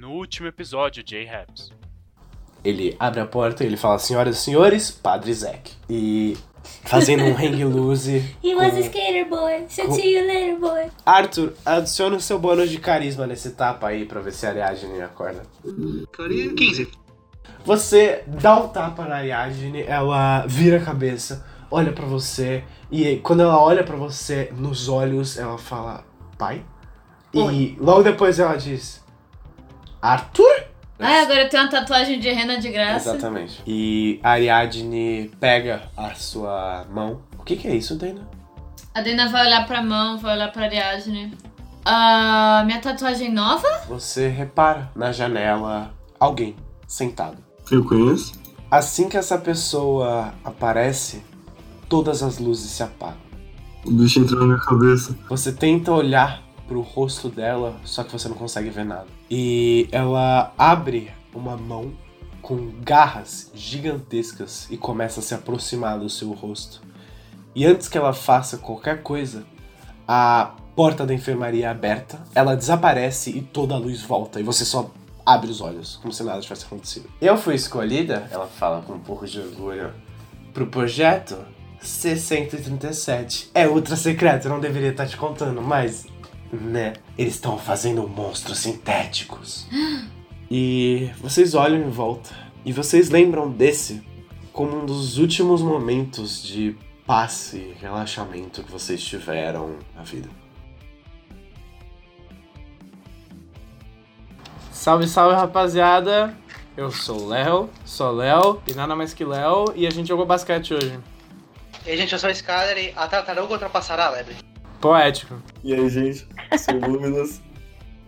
no último episódio de A-Raps. Ele abre a porta e ele fala, senhoras e senhores, Padre Zack. E fazendo um hang loose. He was a com- skater boy. So com- see you later, boy. Arthur, adiciona o seu bônus de carisma nesse tapa aí pra ver se a Ariadne acorda. Carinha 15. Você dá um tapa na Ariadne, ela vira a cabeça, olha pra você, e quando ela olha pra você nos olhos, ela fala, pai? E logo depois ela diz, Arthur? Ai, agora eu tenho uma tatuagem de rena de graça. Exatamente. E a Ariadne pega a sua mão. O que, que é isso, Dana? A Dana vai olhar pra mão, vai olhar pra Ariadne. Ah, minha tatuagem nova? Você repara na janela alguém sentado. Eu conheço. Assim que essa pessoa aparece, todas as luzes se apagam. O bicho entrou na minha cabeça. Você tenta olhar pro rosto dela, só que você não consegue ver nada. E ela abre uma mão com garras gigantescas e começa a se aproximar do seu rosto. E antes que ela faça qualquer coisa, a porta da enfermaria é aberta, ela desaparece e toda a luz volta e você só abre os olhos, como se nada tivesse acontecido. Eu fui escolhida, ela fala com um pouco de orgulho, pro projeto C-137. É ultra secreto, eu não deveria estar te contando, mas. Né? Eles estão fazendo monstros sintéticos. E vocês olham em volta e vocês lembram desse como um dos últimos momentos de paz e relaxamento que vocês tiveram na vida. Salve, salve, rapaziada. Eu sou o Léo, sou Léo e nada mais que Léo e a gente jogou basquete hoje. E aí, gente, eu sou o Skyler e a tartaruga ultrapassará a lebre. Poético. E aí, gente? Sou o Luminous.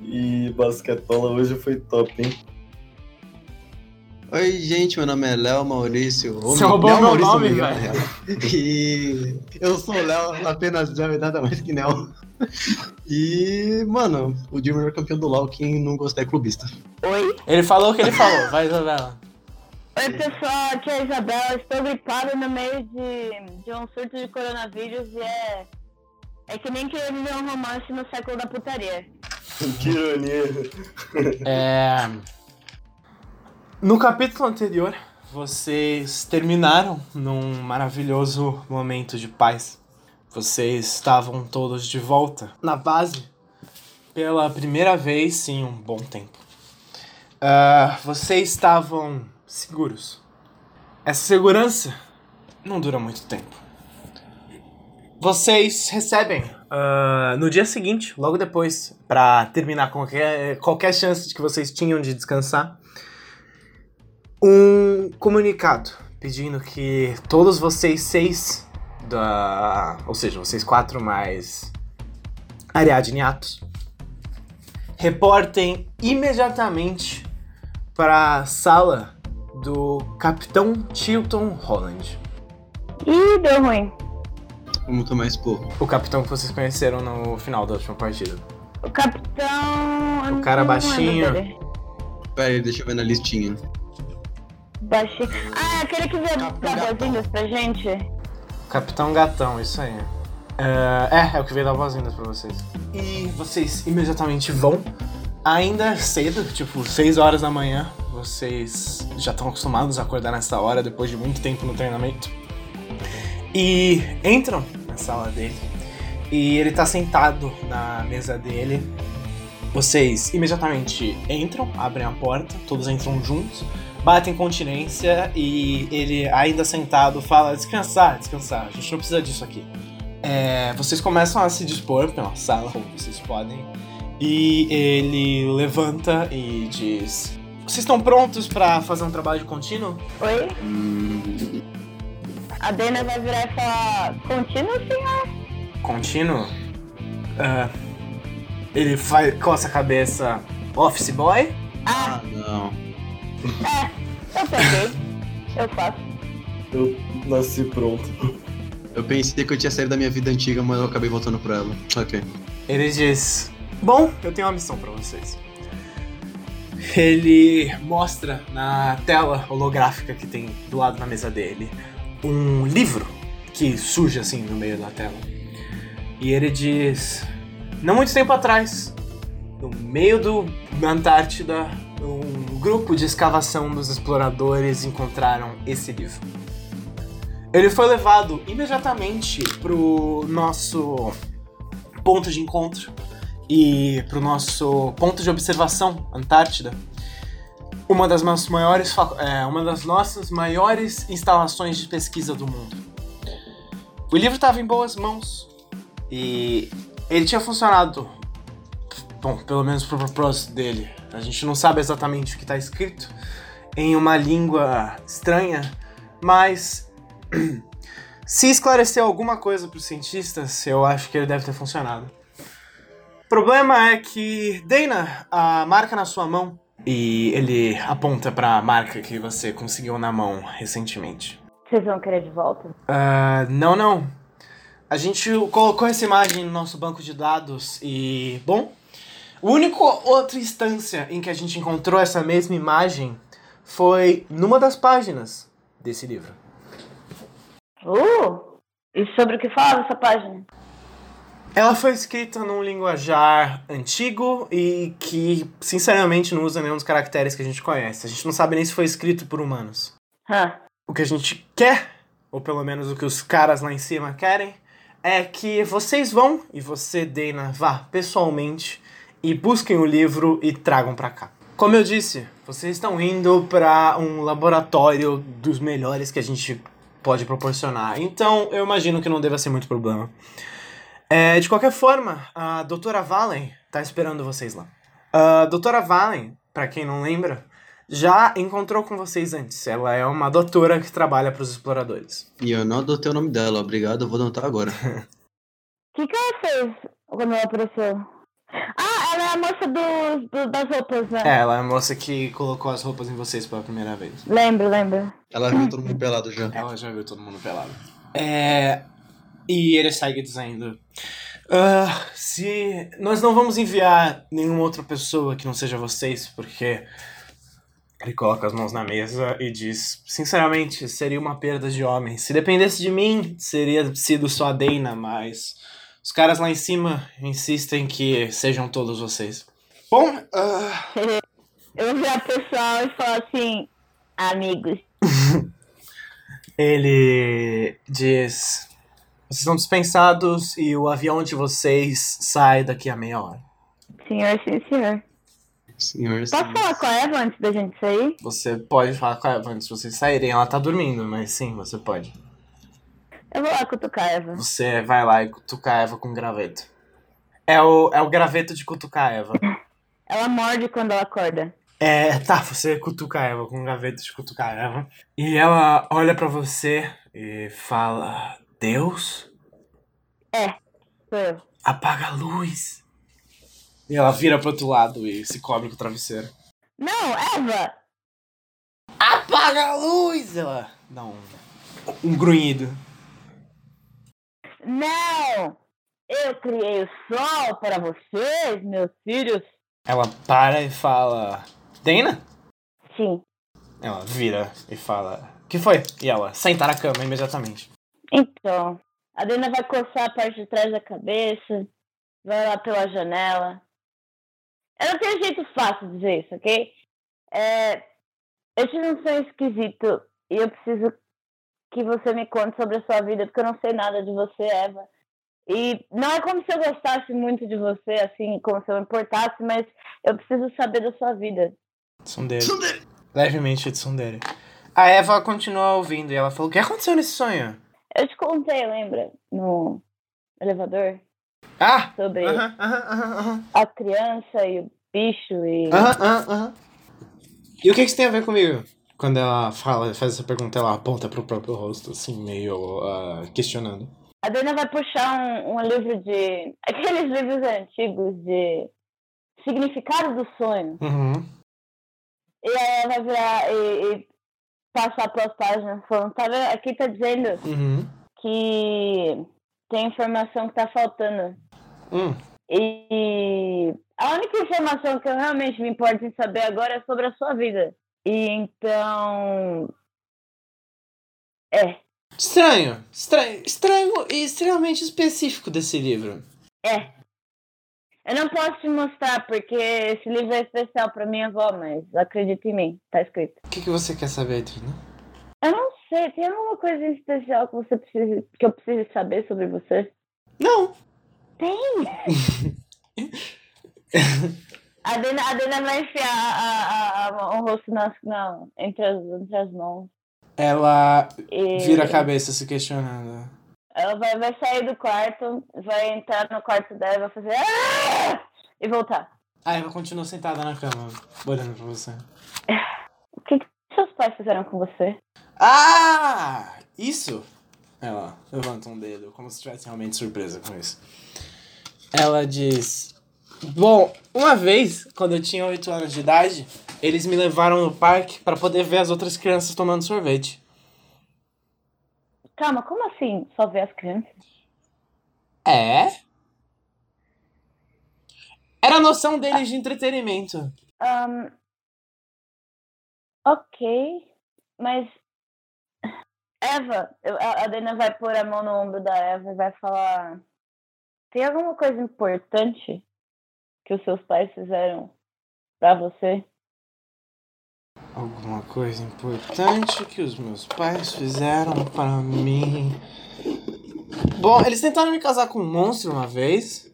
E basquetola hoje foi top, hein? Oi, gente, meu nome é Léo Maurício. Ô, Você roubou Léo meu Maurício nome, velho. E eu sou o Léo, apenas Léo e nada mais que Léo. E, mano, o Dilmer é campeão do LoL, quem não gostar é clubista. Oi, Ele falou o que ele falou, vai Isabela. oi pessoal, aqui é a Isabela. Estou gripada no meio de, de um surto de coronavírus e é. É que nem querer viver um romance no século da putaria. Que ironia. É... No capítulo anterior, vocês terminaram num maravilhoso momento de paz. Vocês estavam todos de volta na base pela primeira vez em um bom tempo. Ah, vocês estavam seguros. Essa segurança não dura muito tempo. Vocês recebem ah, no dia seguinte, logo depois, pra terminar qualquer, qualquer chance de que vocês tinham de descansar, um comunicado pedindo que todos vocês seis, da, ou seja, vocês quatro mais Ariadne e Atos, reportem imediatamente para a sala do Capitão Chilton Holland. Ih, deu ruim. Vamos tomar esse porro. O capitão que vocês conheceram no final da última partida. O capitão. O cara baixinho. Pera aí, deixa eu ver na listinha. Baixinho. Ah, é aquele que veio Capitão dar boas-vindas pra gente? Capitão Gatão, isso aí. É, é, é o que veio dar boas-vindas pra vocês. E vocês imediatamente vão. Ainda cedo, tipo 6 horas da manhã. Vocês já estão acostumados a acordar nessa hora depois de muito tempo no treinamento. E entram na sala dele. E ele tá sentado na mesa dele. Vocês imediatamente entram, abrem a porta, todos entram juntos, batem continência e ele, ainda sentado, fala: descansar, descansar, a gente não precisa disso aqui. É, vocês começam a se dispor pela sala, como vocês podem, e ele levanta e diz: Vocês estão prontos pra fazer um trabalho contínuo? Oi? Hum, A Dana vai virar e falar. Contínuo, senhor? Contínuo? Ah, ele faz, coça a cabeça. Office boy? ah, não. Eu peguei. Eu faço. Eu nasci pronto. Eu pensei que eu tinha saído da minha vida antiga, mas eu acabei voltando pra ela. Ok. Ele diz: Bom, eu tenho uma missão pra vocês. Ele mostra na tela holográfica que tem do lado da mesa dele um livro que surge assim no meio da tela. E ele diz: Não muito tempo atrás, no meio do da Antártida, um grupo de escavação dos exploradores encontraram esse livro. Ele foi levado imediatamente pro nosso ponto de encontro e pro nosso ponto de observação, Antártida. Uma das nossas maiores, é, uma das nossas maiores instalações de pesquisa do mundo. O livro estava em boas mãos e ele tinha funcionado, bom, pelo menos pro propósito dele. A gente não sabe exatamente o que está escrito em uma língua estranha, mas se esclareceu alguma coisa para os cientistas, eu acho que ele deve ter funcionado. O problema é que Dana, a marca na sua mão, e ele aponta para a marca que você conseguiu na mão recentemente. Vocês vão querer de volta? Ah, não, não. A gente colocou essa imagem no nosso banco de dados e, bom, a única outra instância em que a gente encontrou essa mesma imagem foi numa das páginas desse livro. Uh! E sobre o que fala essa página? Ela foi escrita num linguajar antigo e que, sinceramente, não usa nenhum dos caracteres que a gente conhece. A gente não sabe nem se foi escrito por humanos. Hã? O que a gente quer, ou pelo menos o que os caras lá em cima querem, é que vocês vão, e você, Dana, vá pessoalmente e busquem o livro e tragam pra cá. Como eu disse, vocês estão indo pra um laboratório dos melhores que a gente pode proporcionar. Então, eu imagino que não deva ser muito problema. É, de qualquer forma, a doutora Valen tá esperando vocês lá. A doutora Valen, pra quem não lembra, já encontrou com vocês antes. Ela é uma doutora que trabalha pros exploradores. E eu não adotei o nome dela, obrigado, eu vou anotar agora. O que, que ela fez quando ela apareceu? Ah, ela é a moça dos, do- das roupas, né? É, ela é a moça que colocou as roupas em vocês pela primeira vez. Lembro, lembro. Ela viu todo mundo pelado já. Ela já viu todo mundo pelado. É. E ele segue dizendo. "Ah, se. Nós não vamos enviar nenhuma outra pessoa que não seja vocês, porque. Ele coloca as mãos na mesa e diz: Sinceramente, seria uma perda de homens. Se dependesse de mim, seria sido só a Dana, mas. Os caras lá em cima insistem que sejam todos vocês. Bom, ah, Eu vi a pessoal e falo assim, amigos. Ele diz: Vocês estão dispensados e o avião de vocês sai daqui a meia hora. Senhor, sim, senhor. Senhor, Posso senhor. falar com a Eva antes da gente sair? Você pode falar com ela antes de vocês saírem. Ela tá dormindo, mas sim, você pode. Eu vou lá cutucar a Eva. Você vai lá e cutucar a Eva com graveto. É o, é o graveto de cutucar a Eva. Ela morde quando ela acorda. É, tá, você cutuca a Eva com um graveto de cutucar a Eva. E ela olha pra você e fala: Deus, Sou eu. apaga a luz. E ela vira pro outro lado e se cobre com o travesseiro. Não, Eva! Apaga a luz! Ela dá um, um grunhido. Não! Eu criei o sol para vocês, meus filhos. Ela para e fala: Dana? Sim. Ela vira e fala: que foi? E ela senta na cama imediatamente. Então, a Dana vai coçar a parte de trás da cabeça, vai lá pela janela. Eu não tenho jeito fácil de dizer isso, ok? É, eu tive um sonho esquisito e eu preciso que você me conte sobre a sua vida, porque eu não sei nada de você, Eva. E não é como se eu gostasse muito de você, assim, como se eu me importasse, mas eu preciso saber da sua vida. Tsundere. Levemente de tsundere. A Eva continua ouvindo e ela falou: O que aconteceu nesse sonho? Eu te contei, lembra? No elevador, Ah! sobre Aham, aham, aham, aham. a criança e o bicho e. Aham, aham, aham. E o que que isso tem a ver comigo? Quando ela fala, faz essa pergunta, ela aponta pro próprio rosto, assim, meio ah, questionando. A Dana vai puxar um, um livro de. aqueles livros antigos de significado do sonho. Uhum. E aí ela vai virar e, e passar pelas páginas falando, tá vendo? Aqui tá dizendo Uhum. que tem informação que tá faltando. Hum. E a única informação que eu realmente me importo em saber agora é sobre a sua vida. E então. É, Estranho. Estranho, estranho e extremamente específico desse livro. é. Eu não posso te mostrar porque esse livro é especial pra minha avó, mas acredita em mim, tá escrito. O que, que você quer saber, Trina? Eu não sei, tem alguma coisa especial que você precisa, que eu preciso saber sobre você? Não. Tem! a, Dena, a Dena vai enfiar a, a, a- o rosto nas, não, entre, as, entre as mãos. Ela E vira a cabeça se questionando. Ela vai, vai sair do quarto, vai entrar no quarto dela e vai fazer. "Ah!" E voltar. A Eva continua sentada na cama, olhando pra você. O que, que seus pais fizeram com você? Ah! Isso! Ela levanta um dedo, como se estivesse realmente surpresa com isso. Ela diz: Bom, uma vez, quando eu tinha 8 anos de idade, eles me levaram no parque pra poder ver as outras crianças tomando sorvete. Calma, como assim só ver as crianças? É? Era a noção deles de entretenimento. Ahn, ok, mas. Eva, a a Dena vai pôr a mão no ombro da Eva e vai falar: Tem alguma coisa importante que os seus pais fizeram pra você? Alguma coisa importante que os meus pais fizeram para mim. Bom, eles tentaram me casar com um monstro uma vez.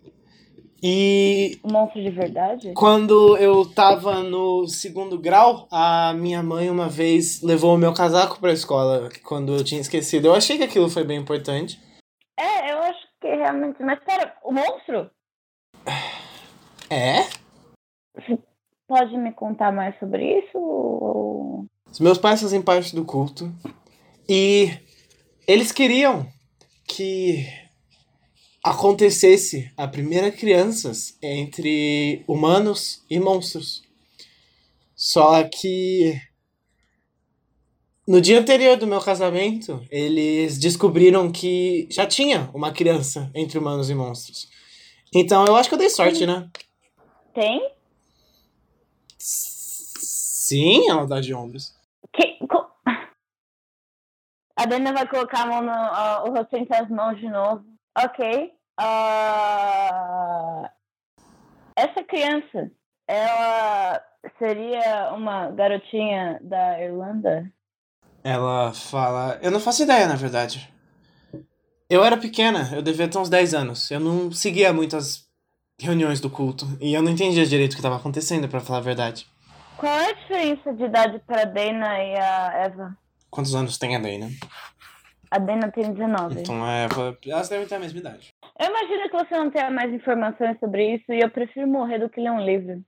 E Um monstro de verdade? quando eu tava no segundo grau, a minha mãe uma vez levou o meu casaco pra escola quando eu tinha esquecido. Eu achei que aquilo foi bem importante. É, eu acho que realmente. Mas pera, o monstro? É? Pode me contar mais sobre isso? Ou... Os meus pais fazem parte do culto. E eles queriam que acontecesse a primeira crianças entre humanos e monstros. Só que no dia anterior do meu casamento, eles descobriram que já tinha uma criança entre humanos e monstros. Então eu acho que eu dei sorte, né? Tem? Sim, ela dá de ombros. Que, co- A Dana vai colocar a mão no, ah, o rosto entre as mãos de novo. Ok. Ah, essa criança, ela seria uma garotinha da Irlanda? Ela fala. Eu não faço ideia, na verdade. Eu era pequena, eu devia ter uns 10 anos. Eu não seguia muitas reuniões do culto. E eu não entendia direito o que estava acontecendo, pra falar a verdade. Qual é a diferença de idade para a Dana e a Eva? Quantos anos tem a Dana? A Dana tem 19. Então a Eva. Elas devem ter a mesma idade. Eu imagino que você não tenha mais informações sobre isso e eu prefiro morrer do que ler um livro.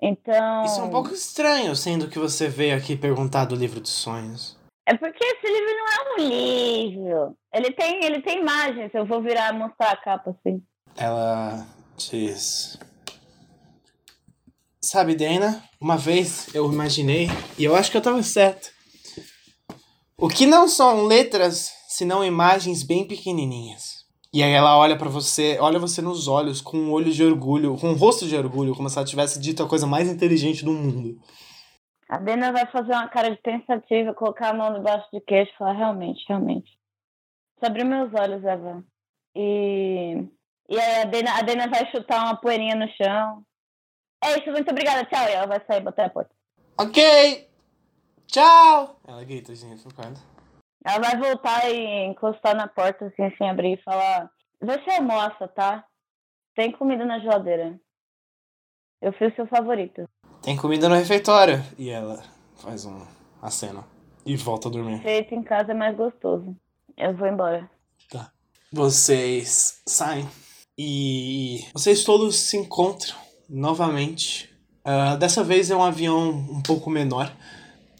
Então. Isso é um pouco estranho, sendo que você veio aqui perguntar do livro dos sonhos. É porque esse livro não é um livro. Ele tem, ele tem imagens. Eu vou virar mostrar a capa assim. Ela diz. Sabe, Dana, uma vez eu imaginei, e eu acho que eu tava certo. O que não são letras, senão imagens bem pequenininhas. E aí ela olha pra você, olha você nos olhos com um olho de orgulho, com um rosto de orgulho, como se ela tivesse dito a coisa mais inteligente do mundo. A Dena vai fazer uma cara de pensativa, colocar a mão debaixo de queixo e falar, realmente, realmente. Você abriu meus olhos, Eva. E. E aí a Dena, a Dena vai chutar uma poeirinha no chão. É isso, muito obrigada, tchau. E ela vai sair e botar a porta. Ok! Tchau! Ela grita assim, no quarto. Ela vai voltar e encostar na porta, assim, sem abrir, e falar: Você almoça, tá? Tem comida na geladeira. Eu fiz o seu favorito. Tem comida no refeitório. E ela faz um aceno. E volta a dormir. Feito em casa é mais gostoso. Eu vou embora. Vocês saem e vocês todos se encontram novamente. Ah, dessa vez é um avião um pouco menor.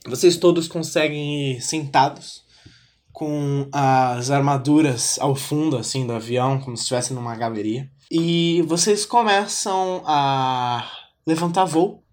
Vocês todos conseguem ir sentados com as armaduras ao fundo assim do avião, como se estivessem numa galeria. E vocês começam a levantar voo.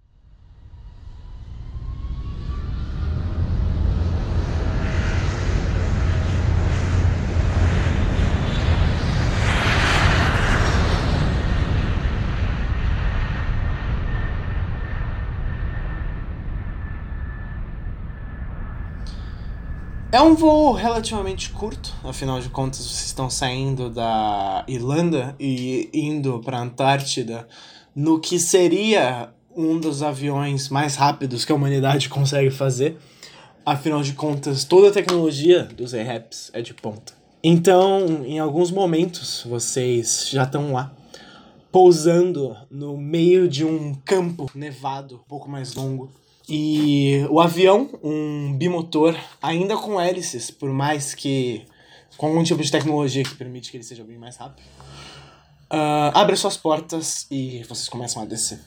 É um voo relativamente curto, afinal de contas vocês estão saindo da Irlanda e indo para Antártida no que seria um dos aviões mais rápidos que a humanidade consegue fazer. Afinal de contas, toda a tecnologia dos AirHaps é de ponta. Então, em alguns momentos, vocês já estão lá, pousando no meio de um campo nevado, um pouco mais longo. E o avião, um bimotor, ainda com hélices, por mais que com algum tipo de tecnologia que permite que ele seja bem mais rápido, ah, abre suas portas e vocês começam a descer.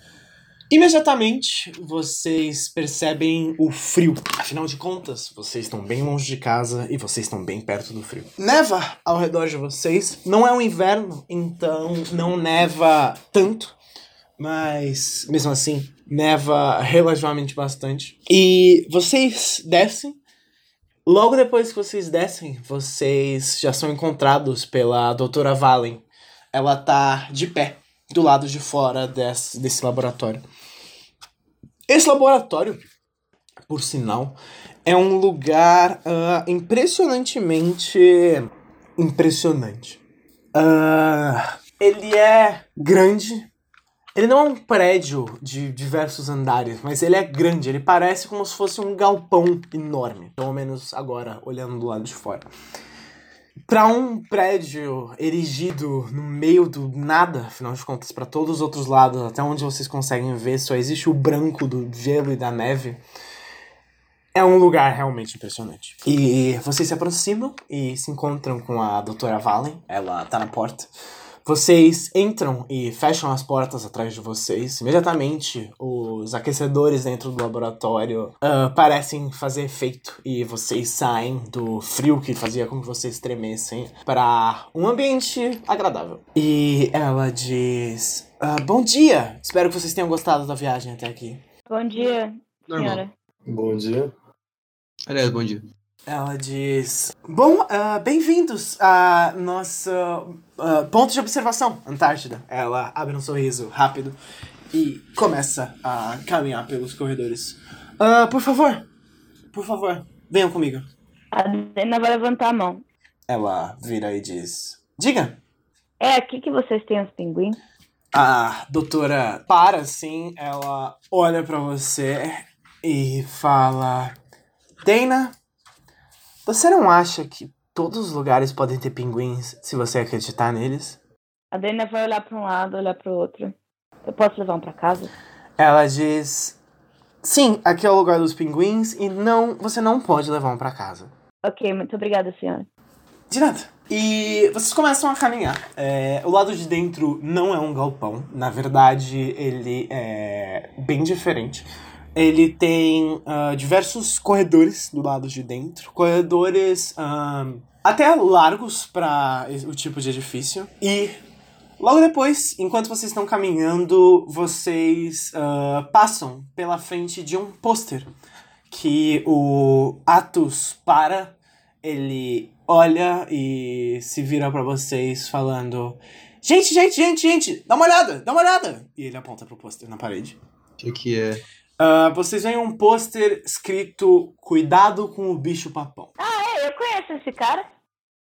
Imediatamente vocês percebem o frio. Afinal de contas, vocês estão bem longe de casa e vocês estão bem perto do frio. Neva ao redor de vocês. Não é um inverno, então não neva tanto. Mas mesmo assim, neva relativamente bastante. E vocês descem. Logo depois que vocês descem, vocês já são encontrados pela doutora Valen. Ela tá de pé do lado de fora desse, desse laboratório. Esse laboratório, por sinal, é um lugar ah, impressionantemente impressionante. Ah, ele é grande. Ele não é um prédio de diversos andares, mas ele é grande. Ele parece como se fosse um galpão enorme. Pelo menos agora, olhando do lado de fora. Pra um prédio erigido no meio do nada, afinal de contas, para todos os outros lados, até onde vocês conseguem ver, só existe o branco do gelo e da neve. É um lugar realmente impressionante. E vocês se aproximam e se encontram com a doutora Valen. Ela tá na porta. Vocês entram e fecham as portas atrás de vocês. Imediatamente, os aquecedores dentro do laboratório ah, parecem fazer efeito e vocês saem do frio que fazia com que vocês tremessem para um ambiente agradável. E ela diz: ah, Bom dia! Espero que vocês tenham gostado da viagem até aqui. Bom dia, Normal. senhora. Bom dia. Aliás, bom dia. Ela diz: Bom, ah, bem-vindos a nosso ah, ponto de observação, Antártida. Ela abre um sorriso rápido e começa a caminhar pelos corredores. Ah, por favor, por favor, venham comigo. A Dena vai levantar a mão. Ela vira e diz: Diga. É aqui que vocês têm os pinguins? A doutora para assim, ela olha pra você e fala: Dana, você não acha que todos os lugares podem ter pinguins se você acreditar neles? A Dena vai olhar pra um lado, olhar pro outro. Eu posso levar um pra casa? Ela diz: Sim, aqui é o lugar dos pinguins e não, você não pode levar um pra casa. Ok, muito obrigada, senhora. De nada. E vocês começam a caminhar. É, o lado de dentro não é um galpão. Na verdade, ele é bem diferente. Ele tem ah, diversos corredores do lado de dentro. Corredores ah, até largos para o tipo de edifício. E logo depois, enquanto vocês estão caminhando, vocês ah, passam pela frente de um pôster que o Atos para ele olha e se vira pra vocês falando: Gente, gente, gente, gente, dá uma olhada, dá uma olhada! E ele aponta pro pôster na parede. O que, que é? Ah, vocês veem um pôster escrito Cuidado com o bicho papão. Ah, é, eu conheço esse cara.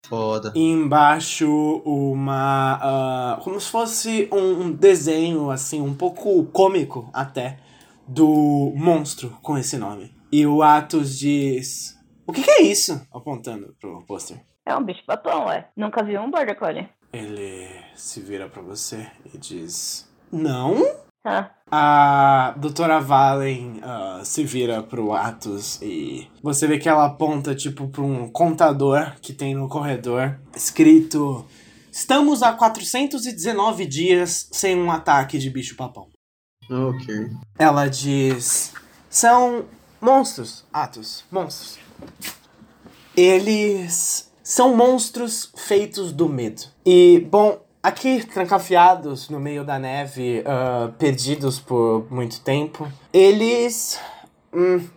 Foda. E embaixo uma. ah, como se fosse um, um desenho, assim, um pouco cômico até, do monstro com esse nome. E o Atos diz: O que, que é isso? Apontando pro pôster. É um bicho papão, ué. Nunca vi um border collie. Ele se vira pra você e diz: Não? Ah, A doutora Valen ah, se vira pro Atos e você vê que ela aponta, tipo, pra um contador que tem no corredor, escrito: Estamos há 419 dias sem um ataque de bicho-papão. Ok. Ela diz: São monstros, Atos, monstros. Eles são monstros feitos do medo. E, bom, aqui, trancafiados no meio da neve, ah, perdidos por muito tempo, eles. hum,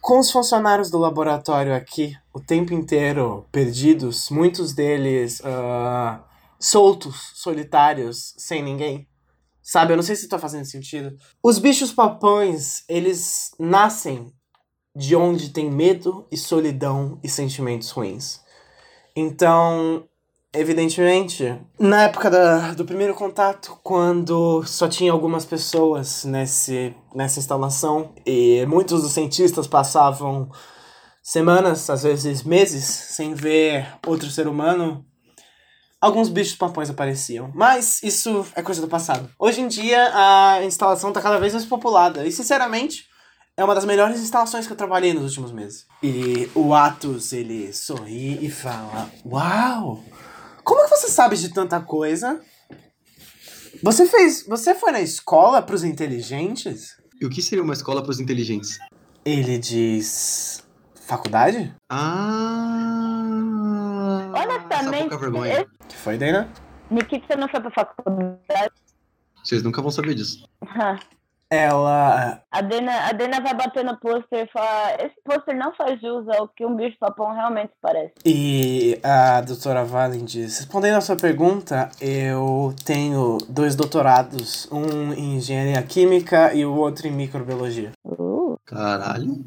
com os funcionários do laboratório aqui, o tempo inteiro perdidos, muitos deles ah, soltos, solitários, sem ninguém. Sabe, eu não sei se tá fazendo sentido. Os bichos papões, eles nascem de onde tem medo e solidão e sentimentos ruins. Então, evidentemente, na época da, do primeiro contato, quando só tinha algumas pessoas nesse, nessa instalação e muitos dos cientistas passavam semanas, às vezes meses, sem ver outro ser humano, alguns bichos papões apareciam. Mas isso é coisa do passado. Hoje em dia, a instalação está cada vez mais populada. E, sinceramente, é uma das melhores instalações que eu trabalhei nos últimos meses. E o Atos, ele sorri e fala: Uau! Como que você sabe de tanta coisa? Você fez. Você foi na escola pros inteligentes? E o que seria uma escola para os inteligentes? Ele diz. Faculdade? Ah. Honestamente, Essa pouca vergonha. Que foi, Dana? Nikita não foi pra faculdade. Vocês nunca vão saber disso. Ela. A Dena, a Dena vai bater no pôster e falar: Esse pôster não faz jus ao que um bicho papão realmente parece. E a doutora Valen diz: Respondendo a sua pergunta, eu tenho dois doutorados, um em engenharia química e o outro em microbiologia. Uh, Caralho.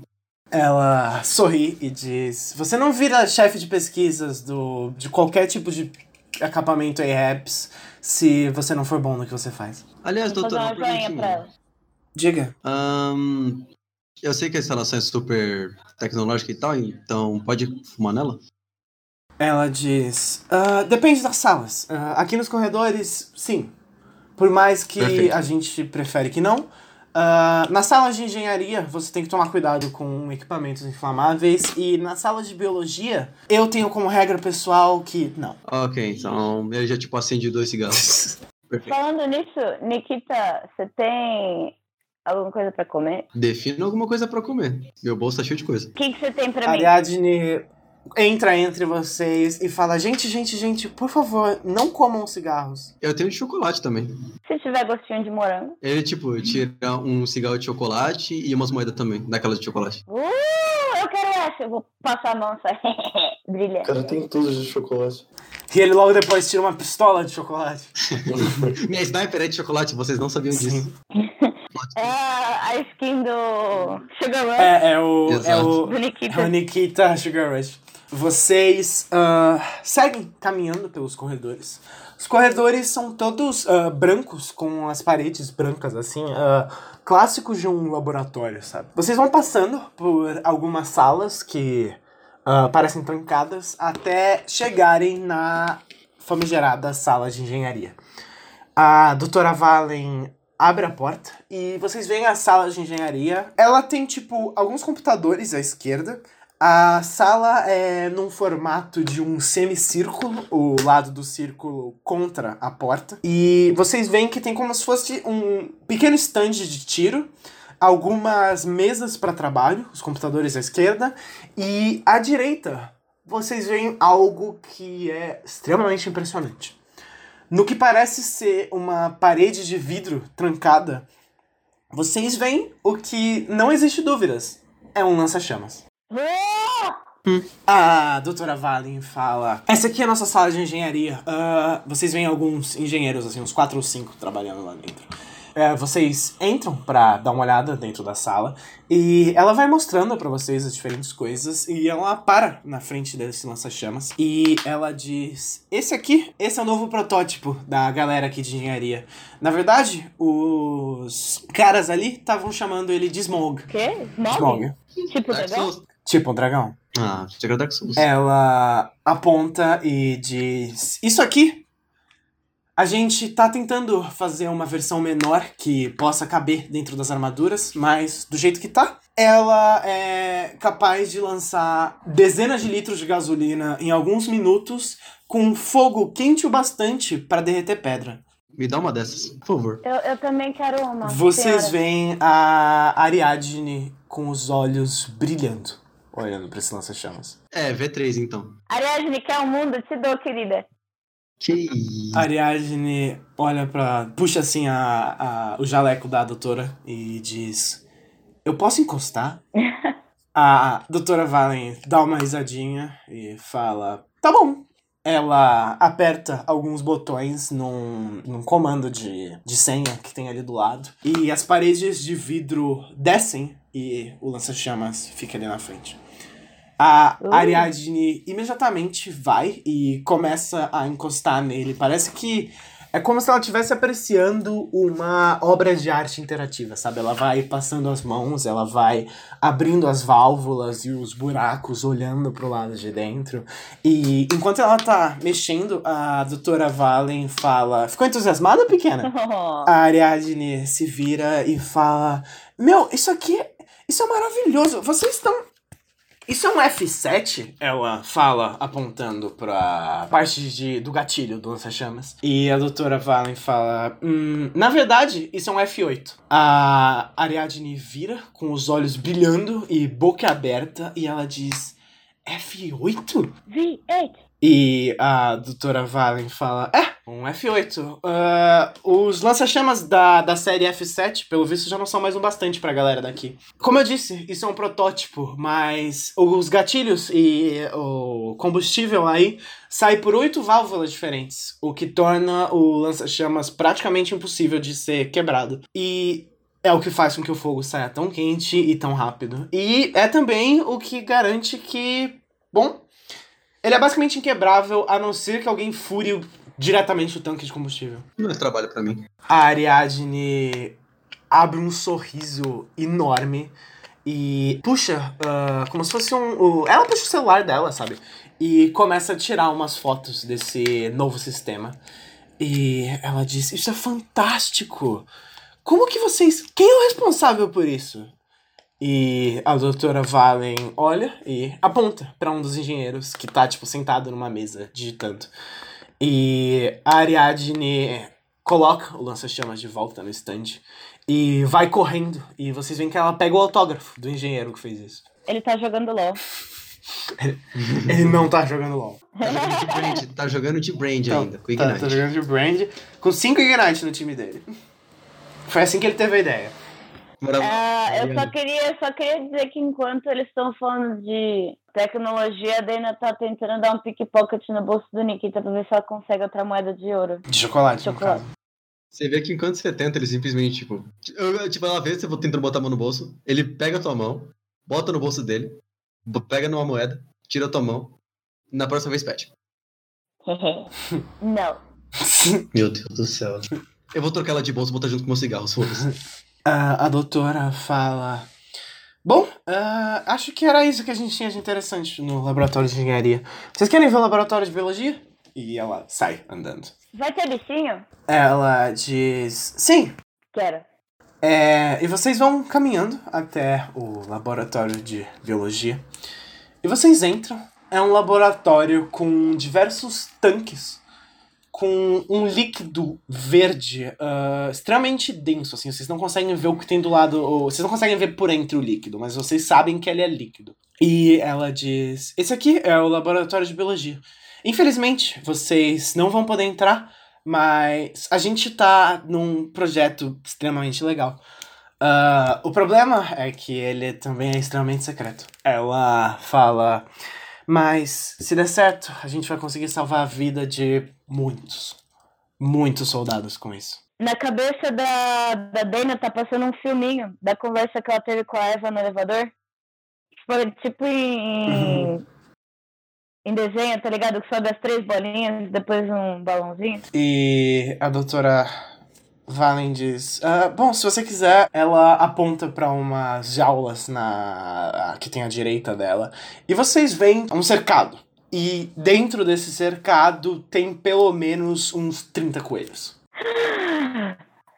Ela sorri e diz: Você não vira chefe de pesquisas do, de qualquer tipo de acampamento ARAPS se você não for bom no que você faz. Aliás, vou fazer doutor, uma pra ela. Diga. Ahn, eu sei que a instalação é super tecnológica e tal, então pode fumar nela? Ela diz: "Ah, Depende das salas. Ah, aqui nos corredores, sim. Por mais que Perfeito. a gente prefere que não. Nas salas de engenharia, você tem que tomar cuidado com equipamentos inflamáveis. E na sala de biologia, eu tenho como regra pessoal que não. Ok, então ele já tipo acende dois cigarros. Perfeito. Falando nisso, Nikita, você tem alguma coisa pra comer? Defina alguma coisa pra comer. Meu bolso tá cheio de coisa. O que, que você tem pra mim? Ariadne entra entre vocês e fala: Gente, gente, gente, por favor, não comam cigarros. Eu tenho de chocolate também. Se tiver gostinho de morango. Ele, tipo, tira um cigarro de chocolate e umas moedas também, daquelas de chocolate. Uh, eu quero essa. Eu vou passar a mão só. Brilha. O cara tem tudo de chocolate. E ele logo depois tira uma pistola de chocolate. Minha sniper é de chocolate, vocês não sabiam disso. É a, skin do Sugar Rush, É, é o. É o do É o Nikita. Nikita Sugar Rush. Vocês ah, seguem caminhando pelos corredores. Os corredores são todos ah, brancos, com as paredes brancas, assim, ah, clássicos de um laboratório, sabe? Vocês vão passando por algumas salas que ah, parecem trancadas até chegarem na famigerada sala de engenharia. A doutora Valen abre a porta e vocês veem a sala de engenharia. Ela tem, tipo, alguns computadores à esquerda. A sala é num formato de um semicírculo, o lado do círculo contra a porta. E vocês veem que tem como se fosse um pequeno stand de tiro, algumas mesas para trabalho, os computadores à esquerda, e à direita vocês veem algo que é extremamente impressionante. No que parece ser uma parede de vidro trancada, vocês veem o que não existe dúvidas. É um lança-chamas. Uh, A doutora Valen fala: Essa aqui é a nossa sala de engenharia. Ah, vocês veem alguns engenheiros, assim, uns quatro ou cinco trabalhando lá dentro. É, vocês entram pra dar uma olhada dentro da sala e ela vai mostrando pra vocês as diferentes coisas e ela para na frente desse lança-chamas e ela diz: Esse aqui, esse é o novo protótipo da galera aqui de engenharia. Na verdade, os caras ali estavam chamando ele de Smog. o quê? Smog? Smog. Tipo. Tipo um dragão. Ah, chega Dark Souls. Ela aponta e diz: Isso aqui. A gente tá tentando fazer uma versão menor que possa caber dentro das armaduras, mas do jeito que tá, ela é capaz de lançar dezenas de litros de gasolina em alguns minutos com fogo quente o bastante para derreter pedra. Me dá uma dessas, por favor. Eu, eu também quero uma. Vocês senhora. veem a Ariadne com os olhos brilhando, olhando pra esse lança-chamas. É, V3 então. Ariadne, quer um mundo? Te dou, querida. Que. Ariadne olha pra. puxa assim a, a, o jaleco da doutora e diz: Eu posso encostar? a doutora Valen dá uma risadinha e fala: Tá bom. Ela aperta alguns botões num, num comando de, de senha que tem ali do lado. E as paredes de vidro descem e o lança-chamas fica ali na frente. A Uh. Ariadne imediatamente vai e começa a encostar nele. Parece que é como se ela estivesse apreciando uma obra de arte interativa, sabe? Ela vai passando as mãos, ela vai abrindo as válvulas e os buracos, olhando pro lado de dentro. E enquanto ela tá mexendo, a doutora Valen fala: Ficou entusiasmada, pequena? A Ariadne se vira e fala: Meu, isso aqui. Isso é maravilhoso. Vocês estão. Isso é um F7? Ela fala, apontando pra parte de, do gatilho do lança-chamas. E a doutora Valen fala: hum, Na verdade, isso é um F8. A Ariadne vira com os olhos brilhando e boca aberta e ela diz: F8? V8. E a doutora Valen fala: É, um F8. Ah, os lança-chamas da, da série F7, pelo visto, já não são mais um bastante pra galera daqui. Como eu disse, isso é um protótipo, mas os gatilhos e o combustível aí sai por oito válvulas diferentes, o que torna o lança-chamas praticamente impossível de ser quebrado. E é o que faz com que o fogo saia tão quente e tão rápido. E é também o que garante que, bom, ele é basicamente inquebrável, a não ser que alguém fure diretamente o tanque de combustível. Não é trabalho pra mim. A Ariadne abre um sorriso enorme e puxa, ah, como se fosse um. o- ela puxa o celular dela, sabe? E começa a tirar umas fotos desse novo sistema. E ela diz: Isso é fantástico! Como que vocês. Quem é o responsável por isso? E a doutora Valen olha e aponta pra um dos engenheiros que tá, tipo, sentado numa mesa, digitando. E a Ariadne coloca o lança-chamas de volta no stand e vai correndo. E vocês veem que ela pega o autógrafo do engenheiro que fez isso. Ele tá jogando LOL. Ele não tá jogando LOL. Tá jogando de brand, tá jogando de brand Então, ainda, com tá, Ignite. tá jogando de Brand com 5 Ignite no time dele. Foi assim que ele teve a ideia. Ah, eu só queria, só queria dizer que enquanto eles estão falando de tecnologia, a Dana tá tentando dar um pickpocket no bolso do Nikita pra ver se ela consegue outra moeda de ouro. De chocolate, Chocolate. caso. Você vê que enquanto você tenta, ele simplesmente, tipo. eu- Tipo, ela vê você tentando botar a mão no bolso, ele pega a tua mão, bota no bolso dele, pega numa moeda, tira a tua mão, na próxima vez pede. Não. Meu Deus do céu. Eu vou trocar ela de bolso e botar junto com meus cigarros, foda-se. Ah, a doutora fala. Bom, ah, acho que era isso que a gente tinha de interessante no laboratório de engenharia. Vocês querem ver o laboratório de biologia? E ela sai andando. Vai ter bichinho? Ela diz: Sim. Quero. É, e vocês vão caminhando até o laboratório de biologia. E vocês entram. É um laboratório com diversos tanques com um líquido verde ah, extremamente denso, assim, vocês não conseguem ver o que tem do lado, ou, vocês não conseguem ver por entre o líquido, mas vocês sabem que ele é líquido. E ela diz: Esse aqui é o laboratório de biologia. Infelizmente, vocês não vão poder entrar, mas a gente tá num projeto extremamente legal. Ah, o problema é que ele também é extremamente secreto. Ela fala. Mas se der certo, a gente vai conseguir salvar a vida de muitos, muitos soldados com isso. Na cabeça da, da Dana tá passando um filminho da conversa que ela teve com a Eva no elevador. Tipo, tipo em, em desenho, tá ligado? Que sobe as três bolinhas, depois um balãozinho. E a doutora Valen diz: "Ah, Bom, se você quiser, ela aponta pra umas jaulas na que tem à direita dela. E vocês veem um cercado. E dentro desse cercado tem pelo menos uns 30 coelhos.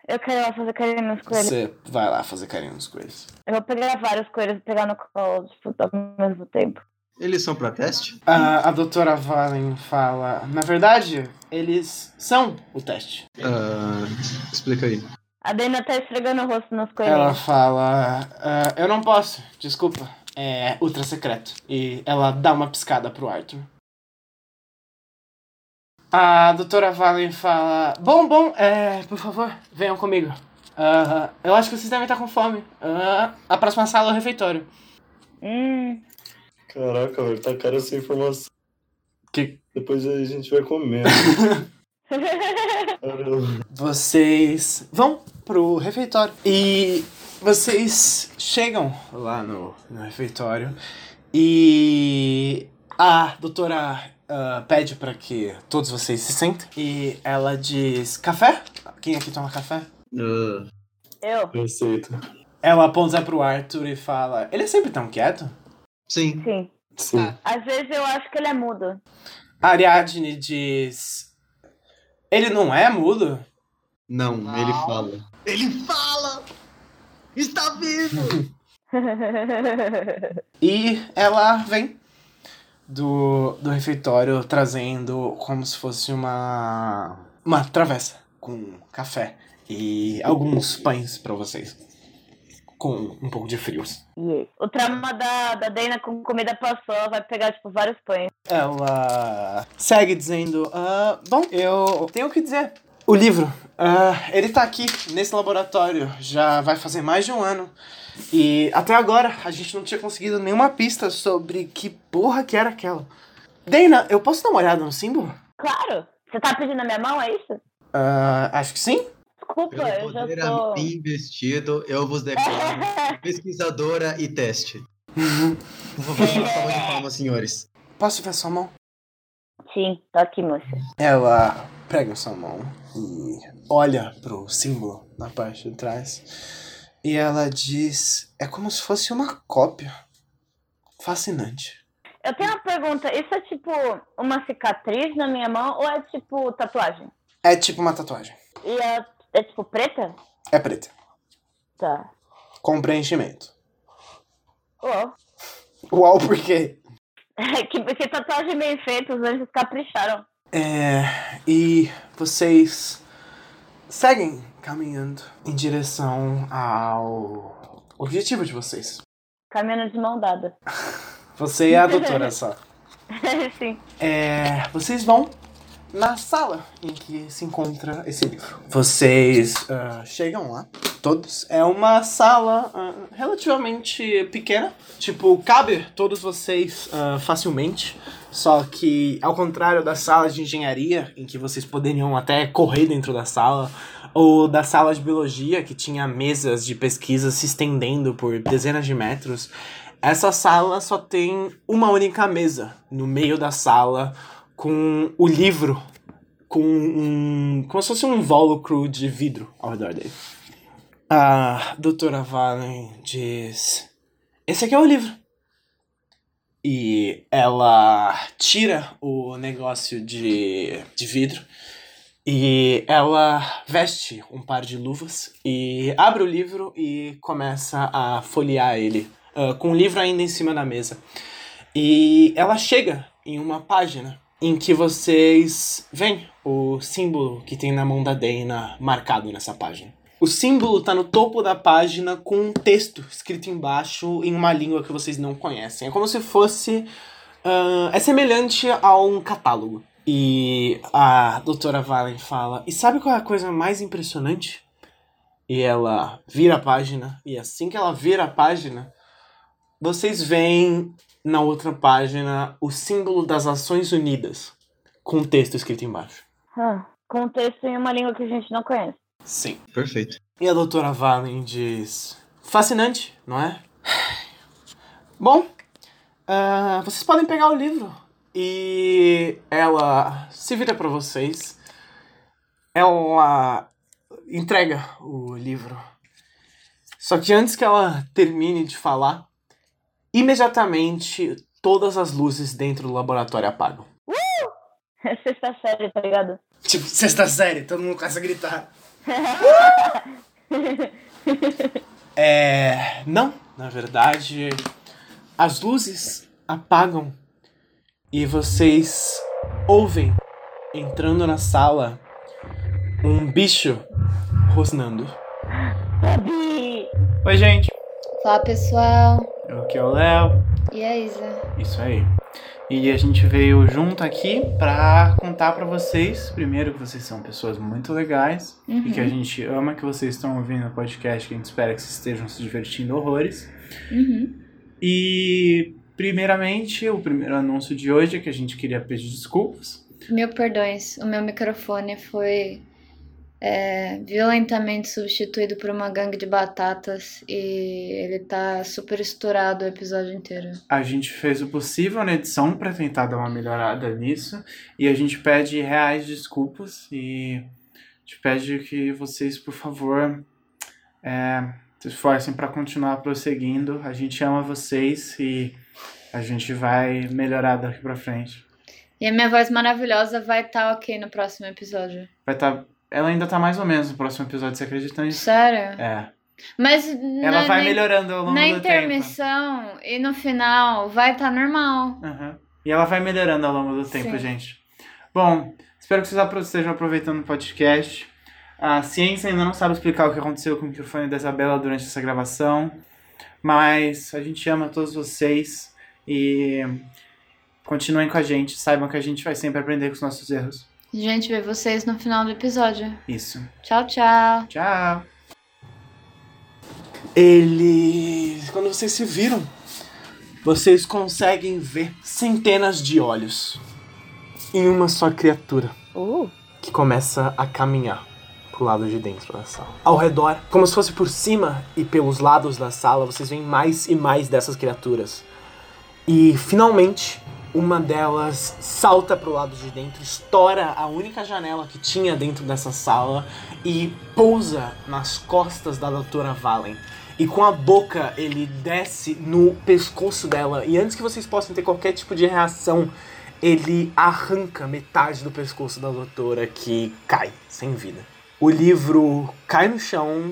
Eu quero ir lá fazer carinho nos coelhos. Você vai lá fazer carinho nos coelhos. Eu vou pegar vários coelhos e pegar no colo, tipo, ao mesmo tempo. Eles são pra teste? A, a doutora Valen fala: Na verdade, eles são o teste. Ah, explica aí. A Dana tá esfregando o rosto nos Ela coelhinhos. fala: "Ah, Eu não posso, desculpa. É ultra secreto. E ela dá uma piscada pro Arthur. A doutora Valen fala: Bom, bom, é, por favor, venham comigo. Ah, eu acho que vocês devem estar com fome. Ah, a próxima sala é o refeitório. Hum, Caraca, velho, tá cara essa informação. Que- Depois a gente vai comer. Vocês vão pro refeitório. E Vocês chegam lá no, no refeitório e a doutora ah, pede para que todos vocês se sentem e ela diz: Café? Quem aqui toma café? Ah, Eu? eu aceito. Ela aponta pro Arthur e fala: Ele é sempre tão quieto? Sim. Sim. Sim. Às vezes eu acho que ele é mudo. Ariadne diz: Ele não é mudo? Não, ele fala. Ele fala! Está vivo! E ela vem do, do refeitório trazendo como se fosse uma uma travessa com café e alguns pães pra vocês. Com um pouco de frios. Yeah. O trauma da, da Dana com comida passou, vai pegar, tipo, vários pães. Ela segue dizendo: ah, Bom, eu tenho o que dizer. O livro, ah, ele tá aqui nesse laboratório já vai fazer mais de um ano. E até agora a gente não tinha conseguido nenhuma pista sobre que porra que era aquela. Dana, eu posso dar uma olhada no símbolo? Claro! Você tá pedindo a minha mão, é isso? Ah, acho que sim. Desculpa, Pelo eu já tô. investido, eu vos declaro pesquisadora e teste. Por favor, salva de palmas, senhores. Posso ver sua mão? Sim, tô aqui, moça. Ela pega sua mão e olha pro símbolo na parte de trás. E ela diz: É como se fosse uma cópia. Fascinante. Eu tenho uma pergunta, isso é tipo uma cicatriz na minha mão ou é tipo tatuagem? É tipo uma tatuagem. E é, é tipo preta? É preta. Tá. Com preenchimento. Uau. Uau, por quê? que, que tatuagem bem feita, os anjos capricharam. É. E vocês seguem caminhando em direção ao objetivo de vocês. Caminhando de mão dada. Você e a doutora só. Sim. É, vocês vão na sala em que se encontra esse livro. Vocês ah, chegam lá, todos. É uma sala ah, relativamente pequena. Tipo, cabe todos vocês ah, facilmente. Só que, ao contrário das salas de engenharia, em que vocês poderiam até correr dentro da sala, ou da sala de biologia, que tinha mesas de pesquisa se estendendo por dezenas de metros, essa sala só tem uma única mesa no meio da sala com o livro com um. como se fosse um invólucro de vidro ao redor dele. A doutora Valen diz: Esse aqui é o livro. E ela tira o negócio de, de vidro e ela veste um par de luvas e abre o livro e começa a folhear ele, ah, com o livro ainda em cima da mesa. E ela chega em uma página em que vocês veem o símbolo que tem na mão da Dana marcado nessa página. O símbolo tá no topo da página com um texto escrito embaixo em uma língua que vocês não conhecem. É como se fosse. ah, é semelhante a um catálogo. E a doutora Valen fala: E sabe qual é a coisa mais impressionante? E ela vira a página, e assim que ela vira a página, vocês veem na outra página o símbolo das Nações Unidas, com um texto escrito embaixo. Ah, contexto em uma língua que a gente não conhece. Sim. Perfeito. E a doutora Valen diz: Fascinante, não é? Bom, ah, vocês podem pegar o livro. E ela se vira pra vocês. Ela entrega o livro. Só que antes que ela termine de falar, imediatamente todas as luzes dentro do laboratório apagam. É sexta série, tá ligado? Tipo, sexta série, todo mundo começa a gritar. É. Não, na verdade, as luzes apagam e vocês ouvem entrando na sala um bicho rosnando. Oi, gente. Fala pessoal, Aqui é o Léo. e a Isa? Isso aí. E a gente veio junto aqui pra contar pra vocês, primeiro, que vocês são pessoas muito legais e que a gente ama que vocês estão ouvindo o podcast, que a gente espera que vocês estejam se divertindo horrores. Uhum. E, primeiramente, o primeiro anúncio de hoje é que a gente queria pedir desculpas. Mil perdões, o meu microfone foi é violentamente substituído por uma gangue de batatas e ele tá super estourado o episódio inteiro. A gente fez o possível na edição pra tentar dar uma melhorada nisso. E a gente pede reais desculpas e a gente pede que vocês, por favor, é, se esforcem pra continuar prosseguindo. A gente ama vocês e a gente vai melhorar daqui pra frente. E a minha voz maravilhosa vai estar ok no próximo episódio. Vai tá. Ela ainda tá mais ou menos no próximo episódio, você acredita nisso? Sério? É. Mas Ela na, vai na- melhorando ao longo na do tempo. intermissão e no final vai estar normal. Aham. E ela vai melhorando ao longo do tempo, Sim. gente. Bom, espero que vocês estejam aproveitando o podcast. A ciência ainda não sabe explicar o que aconteceu com o microfone da Isabela durante essa gravação, mas a gente ama todos vocês e continuem com a gente. Saibam que a gente vai sempre aprender com os nossos erros. A gente vê vocês no final do episódio. Isso. Tchau, tchau. Tchau. Eles. Quando vocês se viram, vocês conseguem ver centenas de olhos em uma só criatura Uh, que começa a caminhar pro lado de dentro da sala. Ao redor, como se fosse por cima e pelos lados da sala, vocês veem mais e mais dessas criaturas. E finalmente, uma delas salta pro lado de dentro, estoura a única janela que tinha dentro dessa sala e pousa nas costas da doutora Valen. E com a boca ele desce no pescoço dela. E antes que vocês possam ter qualquer tipo de reação, ele arranca metade do pescoço da doutora que cai sem vida. O livro cai no chão